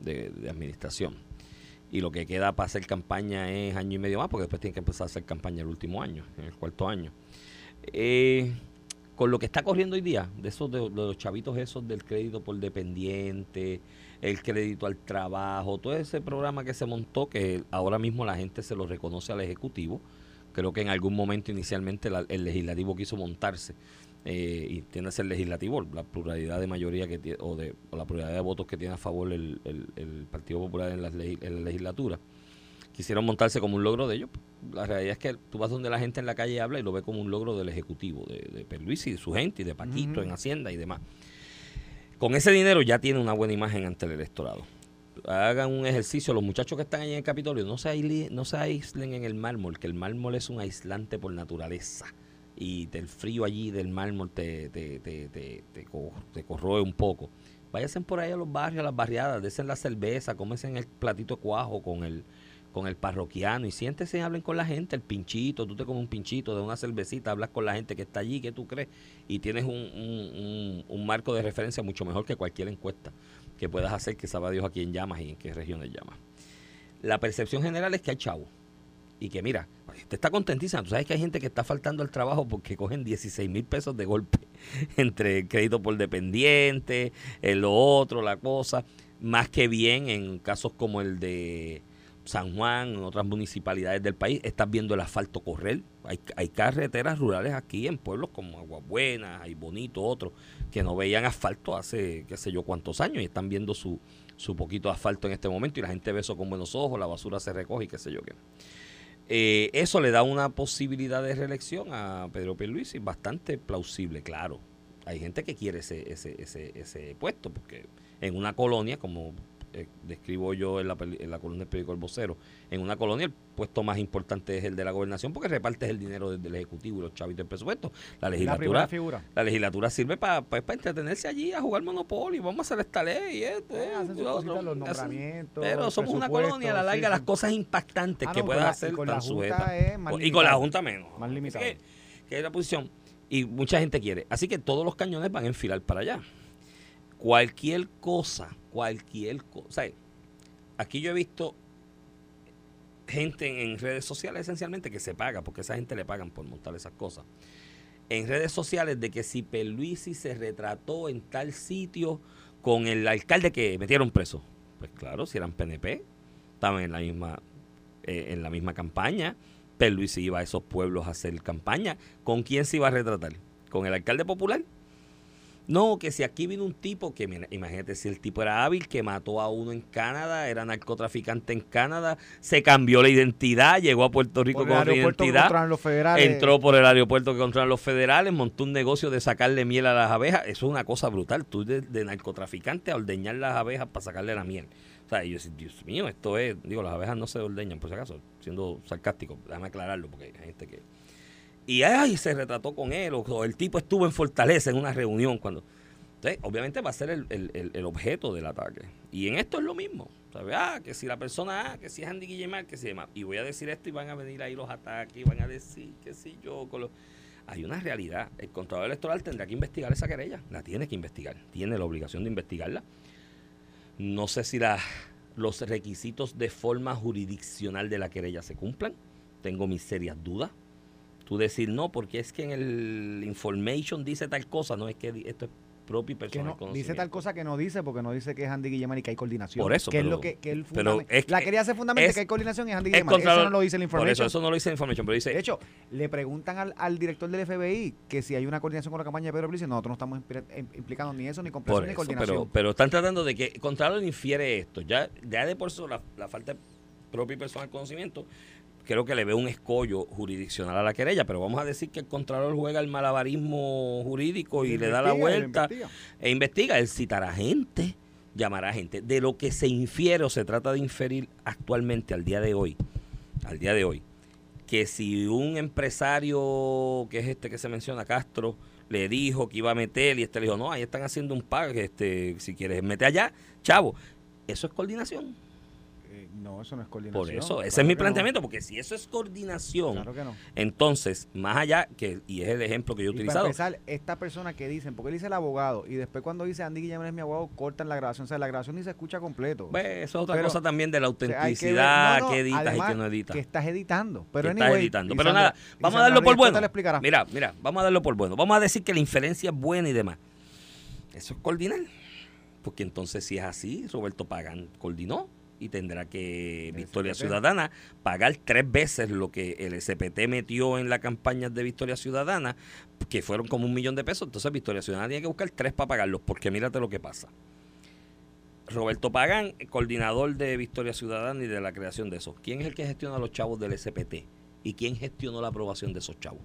de, de administración. Y lo que queda para hacer campaña es año y medio más, porque después tienen que empezar a hacer campaña el último año, en el cuarto año. Eh, con lo que está corriendo hoy día, de esos de, los chavitos esos del crédito por dependiente, el crédito al trabajo, todo ese programa que se montó, que ahora mismo la gente se lo reconoce al Ejecutivo, creo que en algún momento inicialmente el legislativo quiso montarse eh, y tiene ser legislativo la pluralidad de mayoría que tiene o de o la pluralidad de votos que tiene a favor el, el- el Partido Popular en en la legislatura quisieron montarse como un logro de ellos la realidad es que tú vas donde la gente en la calle habla y lo ve como un logro del ejecutivo de, de y de su gente y de Paquito en Hacienda y demás con ese dinero ya tiene una buena imagen ante el electorado hagan un ejercicio. Los muchachos que están ahí en el Capitolio, no se, aisli- no se aíslen en el mármol, que el mármol es un aislante por naturaleza. Y del frío allí del mármol te, te, te, te, te co- te corroe un poco. Váyanse por ahí a los barrios, a las barriadas, desen la cerveza, cómense en el platito de cuajo con el, con el parroquiano y siéntese y hablen con la gente, el pinchito, tú te comes un pinchito de una cervecita, hablas con la gente que está allí, que tú crees, y tienes un, un- marco de referencia mucho mejor que cualquier encuesta que puedas hacer, que sabe Dios a quién llamas y en qué regiones llamas. La percepción general es que hay chavo. Y que mira, usted está contentísima. Tú sabes que hay gente que está faltando al trabajo porque cogen 16 mil pesos de golpe entre crédito por dependiente, el lo otro, la cosa. Más que bien en casos como el de San Juan, en otras municipalidades del país, estás viendo el asfalto correr. Hay, carreteras rurales aquí en pueblos como Aguabuena, hay Bonito, otros, que no veían asfalto hace qué sé yo cuántos años y están viendo su, su poquito asfalto en este momento y la gente ve eso con buenos ojos, la basura se recoge y qué sé yo qué. Eh, eso le da una posibilidad de reelección a Pedro Pierluisi bastante plausible, claro. Hay gente que quiere ese, ese, ese, ese puesto, porque en una colonia, como eh, describo yo en la, en la columna del periódico El Vocero, en una colonia el puesto más importante es el de la gobernación porque repartes el dinero desde el Ejecutivo y los chavitos del presupuesto. La legislatura, la, legislatura sirve para entretenerse allí, a jugar monopolio, vamos a hacer esta ley. Esto, eh, los nombramientos. Pero somos una colonia, a la larga, las cosas impactantes ah, que puedas hacer están sujetas. Y con la Junta menos. Más limitado. Que, que es la posición. Y mucha gente quiere. Así que todos los cañones van a enfilar para allá. Cualquier cosa cualquier cosa. aquí yo he visto gente en redes sociales esencialmente que se paga, porque esa gente le pagan por montar esas cosas. En redes sociales de que si Peluisi se retrató en tal sitio con el alcalde que metieron preso. Pues claro, si eran PNP, estaban en la misma, eh, en la misma campaña. Peluisi iba a esos pueblos a hacer campaña. ¿Con quién se iba a retratar? ¿Con el alcalde popular? No, que si aquí vino un tipo que, imagínate si el tipo era hábil, que mató a uno en Canadá, era narcotraficante en Canadá, se cambió la identidad, llegó a Puerto Rico con otra identidad, los federales. entró por el aeropuerto que controlan los federales, montó un negocio de sacarle miel a las abejas. Eso es una cosa brutal. Tú de, narcotraficante a ordeñar las abejas para sacarle la miel. O sea, yo Dios mío, esto es, digo, las abejas no se ordeñan, por si acaso, siendo sarcástico, déjame aclararlo, porque hay gente que y ay, se retrató con él, o, el tipo estuvo en Fortaleza en una reunión cuando... Entonces, obviamente va a ser el, objeto del ataque. Y en esto es lo mismo. ¿sabes? Ah, que si la persona, ah, que si es Andy Guillemar, que si demás. Y voy a decir esto y van a venir ahí los ataques, y van a decir que si yo Hay una realidad. El Contralor Electoral tendrá que investigar esa querella. La tiene que investigar. Tiene la obligación de investigarla. No sé si la, los requisitos de forma jurisdiccional de la querella se cumplan. Tengo mis serias dudas tú decir no, porque es que en el information dice tal cosa, no es que esto es propio y personal no, Dice tal cosa que no dice, porque no dice que es Andy Guillemar y que hay coordinación. Por eso. Que es lo que, que el La quería hacer fundamental que hay coordinación y es Andy Guillemar. Eso no lo dice el information. Por eso, eso no lo dice el information, pero dice. De hecho, le preguntan al, al, director del FBI que si hay una coordinación con la campaña de Pedro Pérez, nosotros no estamos implicando ni eso, ni complicación, ni coordinación. Pero, pero están tratando de que Contralor infiere esto. Ya, ya de por eso la, la falta de propio y personal conocimiento creo que le ve un escollo jurisdiccional a la querella, pero vamos a decir que el Contralor juega el malabarismo jurídico y, le da la vuelta e investiga. Él citará gente, llamará gente. De lo que se infiere o se trata de inferir actualmente al día de hoy, al día de hoy, que si un empresario, que es este que se menciona, Castro, le dijo que iba a meter y este le dijo, no, ahí están haciendo un pago, este, si quieres mete allá, chavo, eso es coordinación. No, eso no es coordinación. Por eso, ese es mi planteamiento, porque si eso es coordinación, entonces, más allá, que y es el ejemplo que yo he utilizado. Para empezar, esta persona que dicen, porque él dice el abogado, y después cuando dice Andy Guillermo es mi abogado, cortan la grabación. O sea, la grabación ni se escucha completo. Pues, eso es otra cosa también de la autenticidad, que, editas y que no editas. Que estás editando. Pero estás editando. Pero nada, vamos a darlo por bueno. Mira, mira, vamos a darlo por bueno. Vamos a decir que la inferencia es buena y demás. Eso es coordinar. Porque entonces, si es así, Roberto Pagan coordinó y tendrá que Victoria Ciudadana pagar tres veces lo que el SPT metió en la campaña de Victoria Ciudadana, que fueron como un millón de pesos. Entonces Victoria Ciudadana tiene que buscar tres para pagarlos, porque mírate lo que pasa. Roberto Pagán, coordinador de Victoria Ciudadana y de la creación de eso. ¿Quién es el que gestiona a los chavos del SPT? ¿Y quién gestionó la aprobación de esos chavos?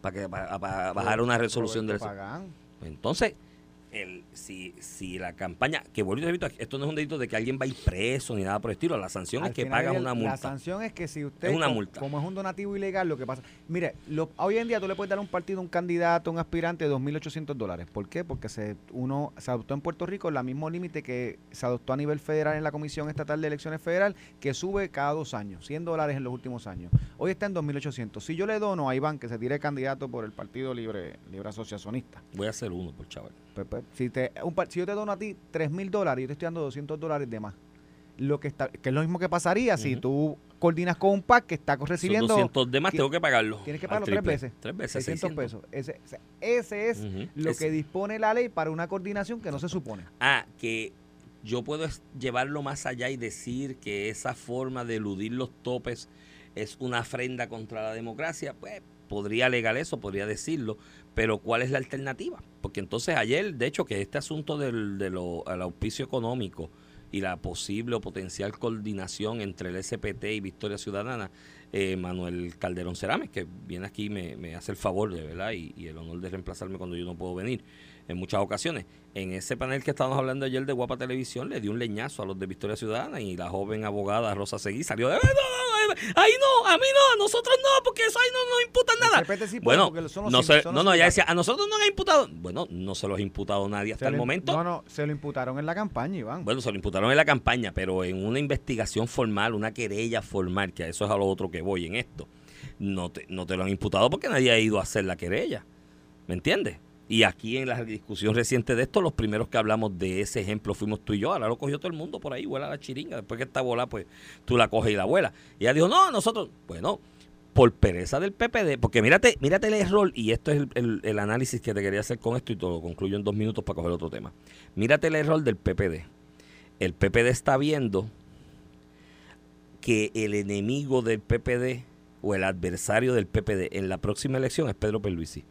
Para que para, bajar una resolución del Pagán. Entonces, el, si, si la campaña, que vuelvo a esto no es un delito de que alguien va a ir preso ni nada por el estilo, la sanción es que paga una multa. La sanción es que si usted, una multa. Como, es un donativo ilegal, lo que pasa, mire, hoy en día tú le puedes dar a un partido, un candidato, un aspirante de 2.800 dólares. ¿Por qué? Porque se, uno se adoptó en Puerto Rico el mismo límite que se adoptó a nivel federal en la Comisión Estatal de Elecciones Federal, que sube cada dos años, 100 dólares en los últimos años. Hoy está en 2.800. Si yo le dono a Iván, que se tire candidato por el Partido Libre, Libre Asociacionista. Voy a hacer uno por chaval. Pues, pues, si, te, un, si yo te dono a ti 3 mil dólares, yo te estoy dando 200 dólares de más. Lo que, está, que es lo mismo que pasaría si tú coordinas con un pack que está recibiendo. Son 200 de más, tengo que pagarlo. Tienes que pagarlo tres veces. Tres veces. 600 pesos. Ese, ese es lo que dispone la ley para una coordinación que no se supone. Ah, que yo puedo llevarlo más allá y decir que esa forma de eludir los topes es una afrenda contra la democracia. Pues podría alegar eso, podría decirlo, pero ¿cuál es la alternativa? Porque entonces ayer, de hecho, que este asunto del, de auspicio económico y la posible o potencial coordinación entre el SPT y Victoria Ciudadana, eh, Manuel Calderón Cerames, que viene aquí y me, me hace el favor de verdad y, el honor de reemplazarme cuando yo no puedo venir en muchas ocasiones. En ese panel que estábamos hablando ayer de Guapa Televisión, le dio un leñazo a los de Victoria Ciudadana y la joven abogada Rosa Seguí salió de, "Eh, no, ahí no, a mí no, a nosotros no, porque eso ahí no nos imputan nada. CPT sí puede, bueno, porque son los no, se, son no, no, sindicatos. decía, a nosotros no nos han imputado. Bueno, no se los ha imputado nadie hasta Se el momento. No, no, se lo imputaron en la campaña, Iván. Bueno, se lo imputaron en la campaña, pero en una investigación formal, una querella formal, que a eso es a lo otro que voy en esto, no te, no te lo han imputado porque nadie ha ido a hacer la querella. ¿Me entiendes? Y aquí en la discusión reciente de esto, los primeros que hablamos de ese ejemplo fuimos tú y yo. Ahora lo cogió todo el mundo por ahí, vuela la chiringa. Después que está bola, pues tú la coges y la vuela. Y ella dijo, no, nosotros, bueno, por pereza del PPD, porque mírate, mírate el error, y esto es el, análisis que te quería hacer con esto, y te lo concluyo en dos minutos para coger otro tema. Mírate el error del PPD. El PPD está viendo que el enemigo del PPD o el adversario del PPD en la próxima elección es Pedro Perluisi.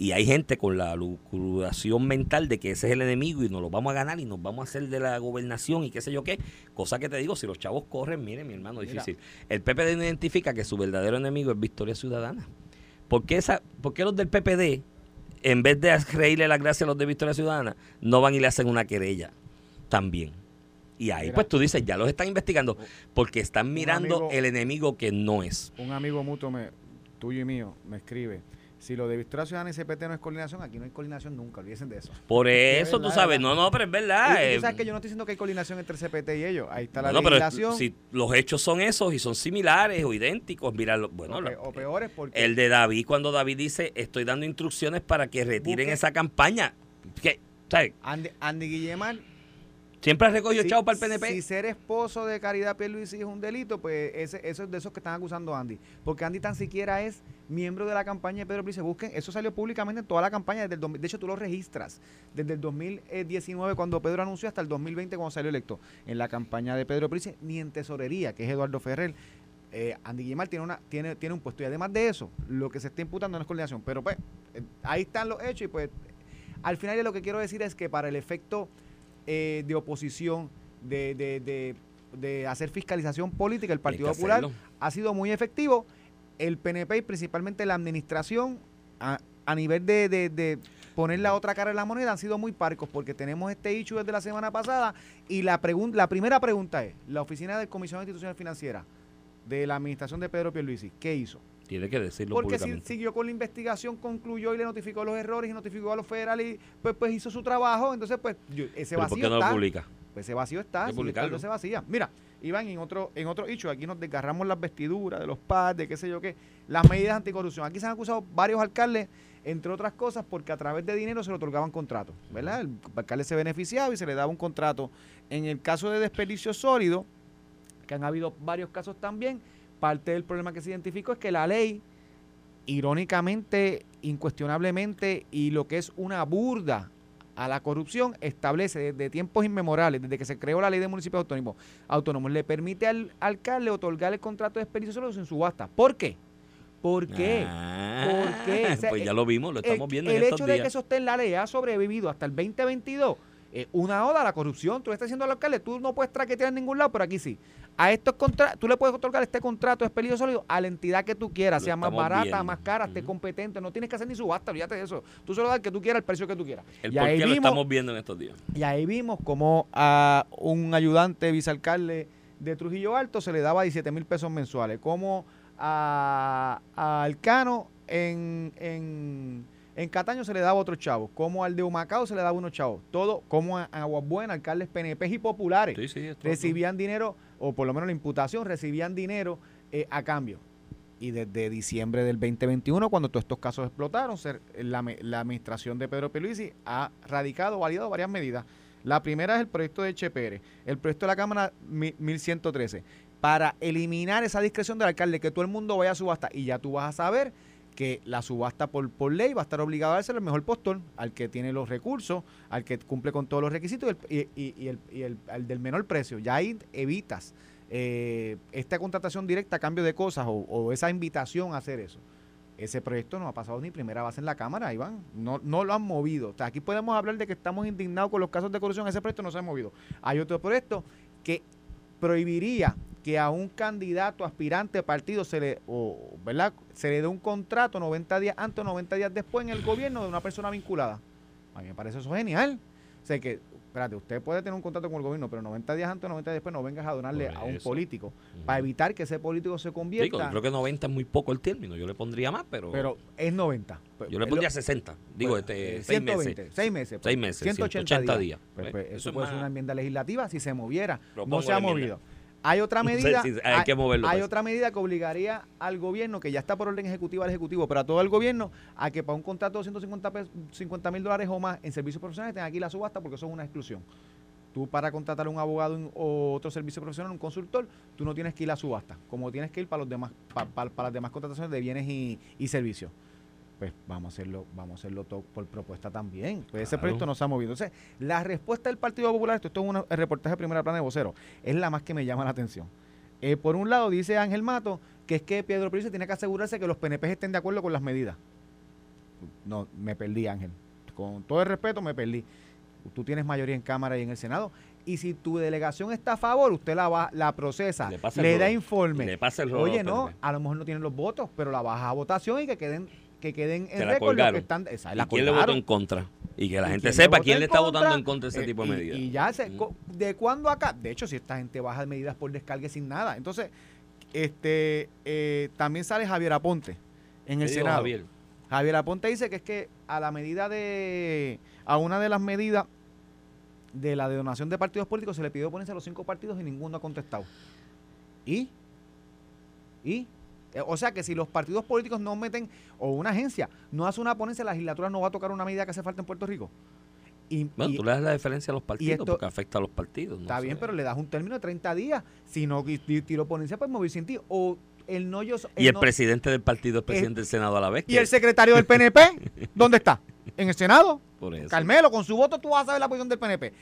Y hay gente con la lucuración mental de que ese es el enemigo y nos lo vamos a ganar y nos vamos a hacer de la gobernación y qué sé yo qué. Cosa que te digo, si los chavos corren, miren mi hermano, Mira. difícil. El PPD no identifica que su verdadero enemigo es Victoria Ciudadana. ¿Por qué, esa, por qué los del PPD, en vez de reírle la gracia a los de Victoria Ciudadana, no van y le hacen una querella también? Y ahí Mira. pues tú dices, ya los están investigando porque están mirando amigo- el enemigo que no es. Un amigo mutuo me, tuyo y mío me escribe, si lo de Victoria Ciudadana y CPT no es coordinación, aquí no hay coordinación nunca, olvídense de eso. Por Es eso tú sabes, no, no, pero es verdad. y eh, tú sabes que yo no estoy diciendo que hay coordinación entre CPT y ellos, ahí está la bueno, pero si los hechos son esos y son similares o idénticos, mira, bueno, o, lo- pe- o peores porque... el de David, cuando David dice, estoy dando instrucciones para que retiren Busque- esa campaña, que, ¿sabes? Andy, Andy Guillemar Siempre ha recogido Si- chavo para el PNP. Si ser esposo de Caridad Pierluisi es un delito, pues ese, eso es de esos que están acusando a Andy. Porque Andy tan siquiera es miembro de la campaña de Pedro Pierluisi. Busquen, eso salió públicamente en toda la campaña. Desde el, 2000 de hecho, tú lo registras. Desde el 2019, cuando Pedro anunció, hasta el 2020, cuando salió electo. En la campaña de Pedro Pierluisi, ni en tesorería, que es Eduardo Ferrer. eh, Andy Guimar tiene, una, tiene, tiene un puesto. Y además de eso, lo que se está imputando no es coordinación. Pero pues, eh, ahí están los hechos y pues, al final lo que quiero decir es que para el efecto eh, de oposición, de, de, de, de hacer fiscalización política, el Partido Popular hacerlo. ha sido muy efectivo. El PNP y principalmente la administración, a, a nivel de, de, de poner la otra cara en la moneda, han sido muy parcos porque tenemos este hecho desde la semana pasada y la, la primera pregunta es, la Oficina de Comisión Institucional Financiera de la administración de Pedro Pierluisi, ¿qué hizo? Tiene que decirlo Porque si siguió con la investigación, concluyó y le notificó los errores y notificó a los federales y pues, pues hizo su trabajo. Entonces, pues yo- ese Pero ¿por vacío qué no lo está. publica? Pues ese vacío está, sigue publicarlo. ese vacía. Mira, Iván, en otro, en otro hecho, aquí nos desgarramos las vestiduras de los PAD, de qué sé yo qué, las medidas anticorrupción. Aquí se han acusado varios alcaldes, entre otras cosas, porque a través de dinero se le otorgaban contratos, ¿verdad? El alcalde se beneficiaba y se le daba un contrato. En el caso de desperdicio sólido, que han habido varios casos también, parte del problema que se identificó es que la ley, irónicamente, incuestionablemente, y lo que es una burda a la corrupción, establece desde tiempos inmemorables, desde que se creó la ley de municipios autónomos, autónomos le permite al alcalde otorgar el contrato de desperdicio sólido sin subasta. ¿Por qué? ¿Por qué? Ah, ¿Por qué? O sea, pues ya el- lo vimos, lo estamos el, viendo el en estos hecho de días. que eso esté en la ley ha sobrevivido hasta el 2022 eh, una oda a la corrupción. Tú estás diciendo al alcalde, tú no puedes traquetear en ningún lado, pero aquí sí. A estos contra tú le puedes otorgar este contrato de desperdicio sólido a la entidad que tú quieras, Lo sea más barata, viendo. más cara, esté competente. No tienes que hacer ni subasta, olvídate de eso. Tú solo das el que tú quieras, el precio que tú quieras. El y, por ahí qué lo vimos, estamos viendo en estos días. y ahí vimos como a un ayudante vicealcalde de Trujillo Alto se le daba 17 mil pesos mensuales, como a, a Alcano en, en, en Cataño se le daba otros chavos, como al de Humacao se le daba unos chavos, todo como a, Aguas Buenas, alcaldes PNP y populares Sí, sí, recibían dinero, o por lo menos la imputación, recibían dinero eh, a cambio. Y desde diciembre del 2021, cuando todos estos casos explotaron, la, administración de Pedro Pierluisi ha radicado, validado varias medidas. La primera es el proyecto de Che Pérez, el proyecto de la Cámara mi- 1113, para eliminar esa discreción del alcalde, que todo el mundo vaya a subasta. Y ya tú vas a saber que la subasta por, por ley va a estar obligado a dárselo al mejor postor, al que tiene los recursos, al que cumple con todos los requisitos y, el, y- el, y el- al del menor precio. Ya ahí evitas eh, esta contratación directa a cambio de cosas o, o esa invitación a hacer eso. Ese proyecto no ha pasado ni primera base en la Cámara, Iván. No, no lo han movido. O sea, aquí podemos hablar de que estamos indignados con los casos de corrupción. Ese proyecto no se ha movido. Hay otro proyecto que prohibiría que a un candidato aspirante partido se le, o, ¿verdad? se le dé un contrato 90 días antes o 90 días después en el gobierno de una persona vinculada. A mí me parece eso genial. O sea que espérate, usted puede tener un contrato con el gobierno, pero 90 días antes o 90 días después no vengas a donarle a un político para evitar que ese político se convierta. creo que 90 es muy poco el término, yo le pondría más, pero. Pero es 90. Yo le pondría 60, digo, este, 6 meses. 6 meses. 6 meses, 180, días. Pues, pues, eso, puede ser una enmienda legislativa si se moviera. No se ha movido. Hay otra medida, hay, que moverlo hay pues. otra medida que obligaría al gobierno, que ya está por orden ejecutiva al ejecutivo, pero a todo el gobierno, a que para un contrato de 150 mil dólares o más en servicios profesionales tenga aquí la subasta porque eso es una exclusión. Tú para contratar a un abogado o otro servicio profesional, un consultor, tú no tienes que ir a la subasta, como tienes que ir para los demás, para, las demás contrataciones de bienes y, servicios pues vamos a hacerlo, vamos a hacerlo todo por propuesta también. Pues ese proyecto no se ha movido. Entonces, la respuesta del Partido Popular, esto, es un reportaje de primera plana de vocero, es la más que me llama la atención. Eh, por un lado, dice Ángel Mato que es que Pedro Pérez tiene que asegurarse que los PNP estén de acuerdo con las medidas. No, me perdí, Ángel. Con todo el respeto, me perdí. Tú tienes mayoría en Cámara y en el Senado. Y si tu delegación está a favor, usted la va, la procesa, le, da informe. Le pasa el Oye, no, a lo mejor no tienen los votos, pero la baja a votación y que queden que queden en récord los que están. ¿Y quién le votó en contra? Y que la gente sepa quién le está votando en contra de ese eh, tipo de medidas. Y, ya, se, ¿de cuándo acá? De hecho, si esta gente baja medidas por descargue sin nada. Entonces, este eh, también sale Javier Aponte en el Senado. Javier? Javier Aponte dice que es que a la medida de. a una de las medidas de la donación de partidos políticos se le pidió ponerse a los cinco partidos y ninguno ha contestado. ¿Y? ¿Y? Eh, o sea que si los partidos políticos no meten, o una agencia no hace una ponencia, la legislatura no va a tocar una medida que hace falta en Puerto Rico. Y, bueno, tú le das la diferencia a los partidos porque afecta a los partidos. está bien, pero le das un término de 30 días. Si no tiro ponencia, pues mover sin ti. O el no yo. y el presidente del partido es presidente del Senado a la vez. ¿Y el secretario del PNP? ¿Dónde está? ¿En el Senado? Por eso. Carmelo, con su voto tú vas a saber la posición del PNP.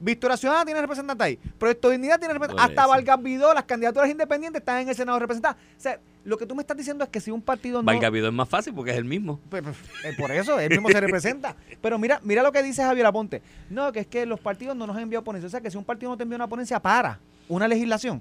Victoria Ciudadana tiene representante ahí. Proyecto de Dignidad tiene representante. Hasta Valgas Vidó, las candidaturas independientes están en el Senado representadas. O sea, lo que tú me estás diciendo es que si un partido no. Valgas Vidó es más fácil porque es el mismo. Pues, pues, eh, por eso, él mismo se representa. Pero mira, mira lo que dice Javier Aponte. No, que es que los partidos no nos han enviado ponencia. O sea, que si un partido no te envía una ponencia para una legislación.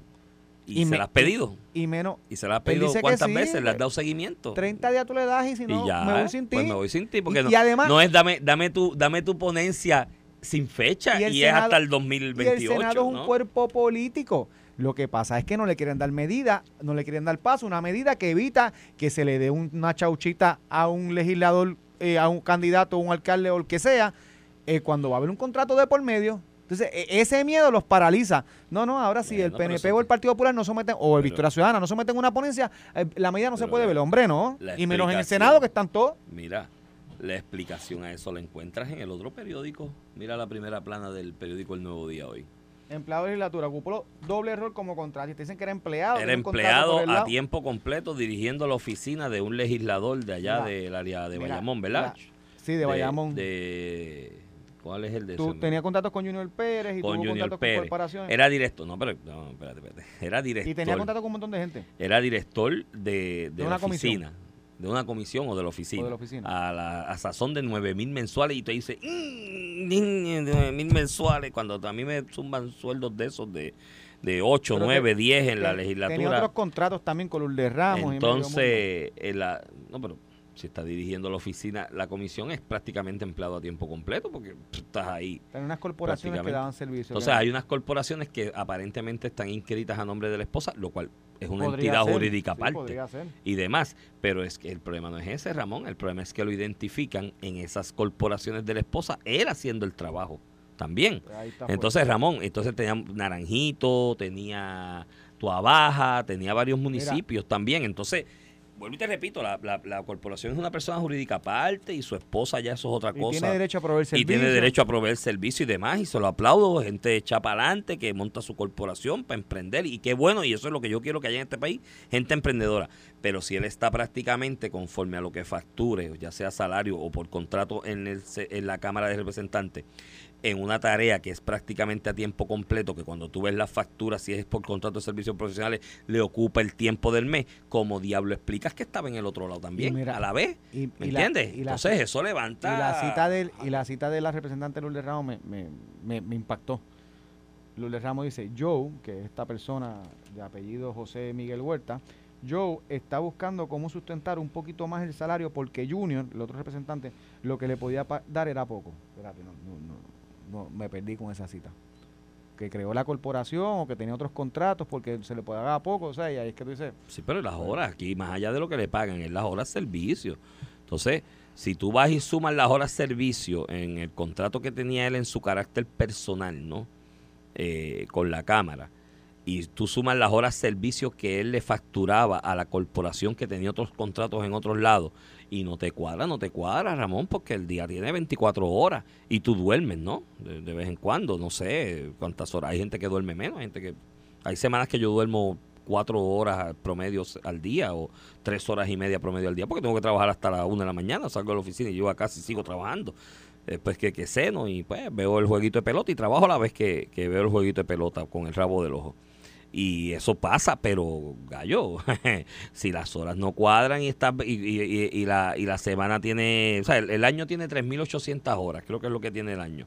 Y, se la has pedido. Y, menos. Y se la has pedido cuántas veces, le has dado seguimiento. 30 días tú le das y si no, me voy sin ti. Pues me voy sin ti. Porque no, además, no es dame, dame, tu, dame tu ponencia sin fecha y, es hasta el 2028. Y el Senado es un cuerpo político. Lo que pasa es que no le quieren dar medida, no le quieren dar paso, una medida que evita que se le dé una chauchita a un legislador, eh, a un candidato, un alcalde o el que sea, eh, cuando va a haber un contrato de por medio. Entonces, e, ese miedo los paraliza. No, no, ahora si el PNP o el Partido Popular no someten, o el Victoria Ciudadana no someten una ponencia, eh, la medida no se puede ver, hombre, ¿no? Y menos en el Senado que están todos. Mira, la explicación a eso la encuentras en el otro periódico. Mira la primera plana del periódico El Nuevo Día hoy. Empleado de legislatura, ocupó doble error como contratista. Dicen que era empleado. Era empleado a tiempo completo dirigiendo la oficina de un legislador de allá del área de Bayamón, ¿verdad? sí, de, Bayamón. De, ¿Cuál es el de Tú tenías contactos con Junior Pérez y con tuvo contactos con corporaciones. Era director, no, pero no, espérate, espérate. Era director. Y tenía contacto con un montón de gente. Era director de, de, una oficina de una comisión o de la oficina, a la sazón de 9 mil mensuales y te dice, mmm, 9 mil mensuales, cuando a mí me zumban sueldos de esos de, de 8, 9, 10 en la legislatura. Tenía otros contratos también con de Ramos. Entonces, la, no, pero si está dirigiendo la oficina, la comisión es prácticamente empleado a tiempo completo porque estás ahí. Hay unas corporaciones que daban servicio. Entonces, hay unas corporaciones que aparentemente están inscritas a nombre de la esposa, lo cual es una entidad jurídica aparte y demás. Pero es que el problema no es ese, Ramón. El problema es que lo identifican en esas corporaciones de la esposa, él haciendo el trabajo también. Entonces, Ramón, entonces tenía Naranjito, tenía Tuabaja, tenía varios municipios también. Entonces, vuelvo y te repito, la, la, corporación es una persona jurídica aparte y su esposa ya eso es otra cosa. Y tiene derecho a proveer servicio. Y tiene derecho a proveer servicio y demás, y se lo aplaudo, gente echa para adelante que monta su corporación para emprender, y qué bueno, y eso es lo que yo quiero que haya en este país, gente emprendedora. Pero si él está prácticamente conforme a lo que facture, ya sea salario o por contrato en, el, en la Cámara de Representantes, en una tarea que es prácticamente a tiempo completo, que cuando tú ves la factura, si es por contrato de servicios profesionales, le ocupa el tiempo del mes, como diablo explicas que estaba en el otro lado también, a la vez. ¿Me entiendes? Entonces eso levanta... Y la cita, del, y la, cita de la representante Lourdes Ramos me, me, me, me impactó. Lourdes Ramos dice, Joe, que es esta persona de apellido José Miguel Huerta, Joe está buscando cómo sustentar un poquito más el salario porque Junior, el otro representante, lo que le podía dar era poco. Espérate, no, no, no, me perdí con esa cita. Que creó la corporación o que tenía otros contratos porque se le dar poco, o sea, y ahí es que tú dices... Sí, pero las horas aquí, más allá de lo que le pagan, es las horas servicio. Entonces, si tú vas y sumas las horas servicio en el contrato que tenía él en su carácter personal, ¿no? Eh, con la Cámara, y tú sumas las horas servicio que él le facturaba a la corporación que tenía otros contratos en otros lados y no te cuadra, no te cuadra, Ramón, porque el día tiene 24 horas y tú duermes, ¿no? De, vez en cuando, no sé cuántas horas. Hay gente que duerme menos, hay gente que... Hay semanas que yo duermo cuatro horas promedio al día o tres horas y media promedio al día porque tengo que trabajar hasta las una de la mañana, salgo de la oficina y yo acá sí sigo trabajando. Después que, que ceno y pues veo el jueguito de pelota y trabajo a la vez que, que veo el jueguito de pelota con el rabo del ojo. Y eso pasa, pero gallo, si las horas no cuadran y, está, y, y, la, y la semana tiene, o sea, el, año tiene 3.800 horas, creo que es lo que tiene el año.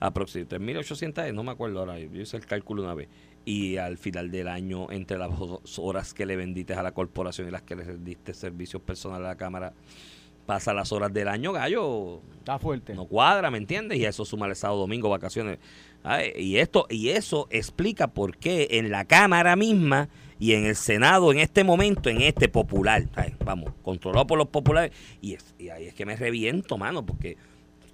Aproximadamente 3.800, no me acuerdo ahora, yo hice el cálculo una vez. Y al final del año, entre las horas que le vendiste a la corporación y las que le diste servicios personales a la Cámara, pasa las horas del año, gallo. Está fuerte. No cuadra, ¿me entiendes? Y eso suma el sábado, domingo, vacaciones. Y esto y eso explica por qué en la Cámara misma y en el Senado en este momento, en este popular, vamos, controlado por los populares, y, y ahí es que me reviento, mano, porque,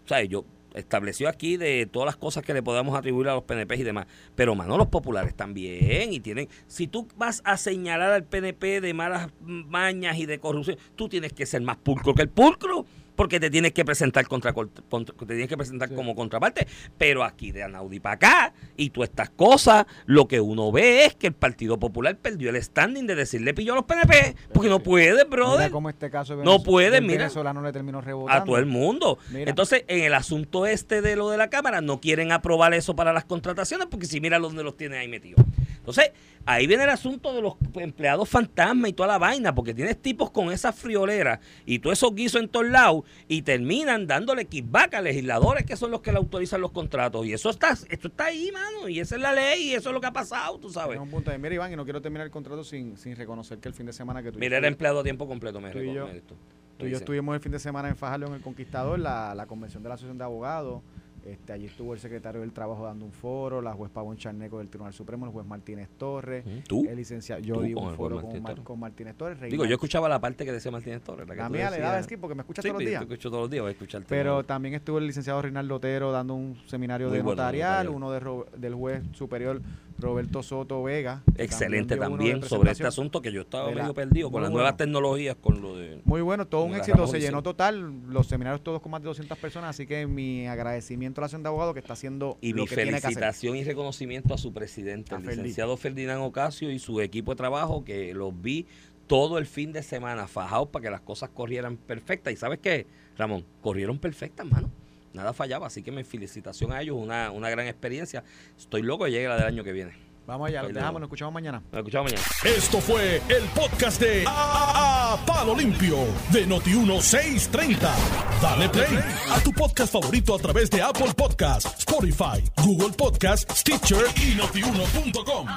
¿sabes? Yo estableció aquí de todas las cosas que le podemos atribuir a los PNP y demás. Pero, mano, los populares también y tienen... Si tú vas a señalar al PNP de malas mañas y de corrupción, tú tienes que ser más pulcro que el pulcro porque te tienes que presentar contra, te tienes que presentar como contraparte. Pero aquí de Anaudi para acá y tú estas cosas, lo que uno ve es que el Partido Popular perdió el standing de decirle pillo a los PNP, porque no puede, brother. como este caso no puede, mira. le terminó rebotando. A todo el mundo. Entonces, en el asunto este de lo de la Cámara, no quieren aprobar eso para las contrataciones, porque si mira dónde los tiene ahí metidos. Entonces, ahí viene el asunto de los empleados fantasma y toda la vaina, porque tienes tipos con esa friolera y todos esos guisos en todos lados y terminan dándole kickback a legisladores que son los que le autorizan los contratos. Y eso está, esto está ahí, mano, y esa es la ley y eso es lo que ha pasado, tú sabes. un punto de, mira, Iván, y no quiero terminar el contrato sin, sin reconocer que el fin de semana que tú... Mira, era empleado a tiempo completo, me y yo, Tú y yo estuvimos el fin de semana en Fajardo en El Conquistador, la, la convención de la Asociación de Abogados. Este, allí estuvo el secretario del Trabajo dando un foro, la juez Pavón Charneco del Tribunal Supremo, el juez Martínez Torres, ¿Tú? el licenciado. Yo di un foro con, Martínez Torres. Digo, yo escuchaba la parte que decía Martínez Torres. a mí le daba que porque me escuchas todos los días. Te escucho todos los días, voy a escucharte. Pero también estuvo el licenciado Reinaldo Otero dando un seminario de notarial, uno de, del juez superior Roberto Soto Vega. Excelente también, sobre este asunto que yo estaba medio perdido con las nuevas tecnologías, con lo de... Muy bueno, todo un éxito, se llenó total, los seminarios todos con más de 200 personas, así que mi agradecimiento a la Asociación de Abogados que está haciendo y mi felicitación y reconocimiento a su presidente, el licenciado Ferdinand Ocasio y su equipo de trabajo que los vi todo el fin de semana fajados para que las cosas corrieran perfectas. ¿Y sabes qué, Ramón? Corrieron perfectas, mano nada fallaba. Así que mi felicitación a ellos, una, una gran experiencia. Estoy loco de llegar la del año que viene. Vamos allá, lo dejamos, nos escuchamos mañana. Nos escuchamos mañana. Esto fue el podcast de a, Palo Limpio de Noti1630. Dale play a tu podcast favorito a través de Apple Podcasts, Spotify, Google Podcasts, Stitcher y notiuno.com.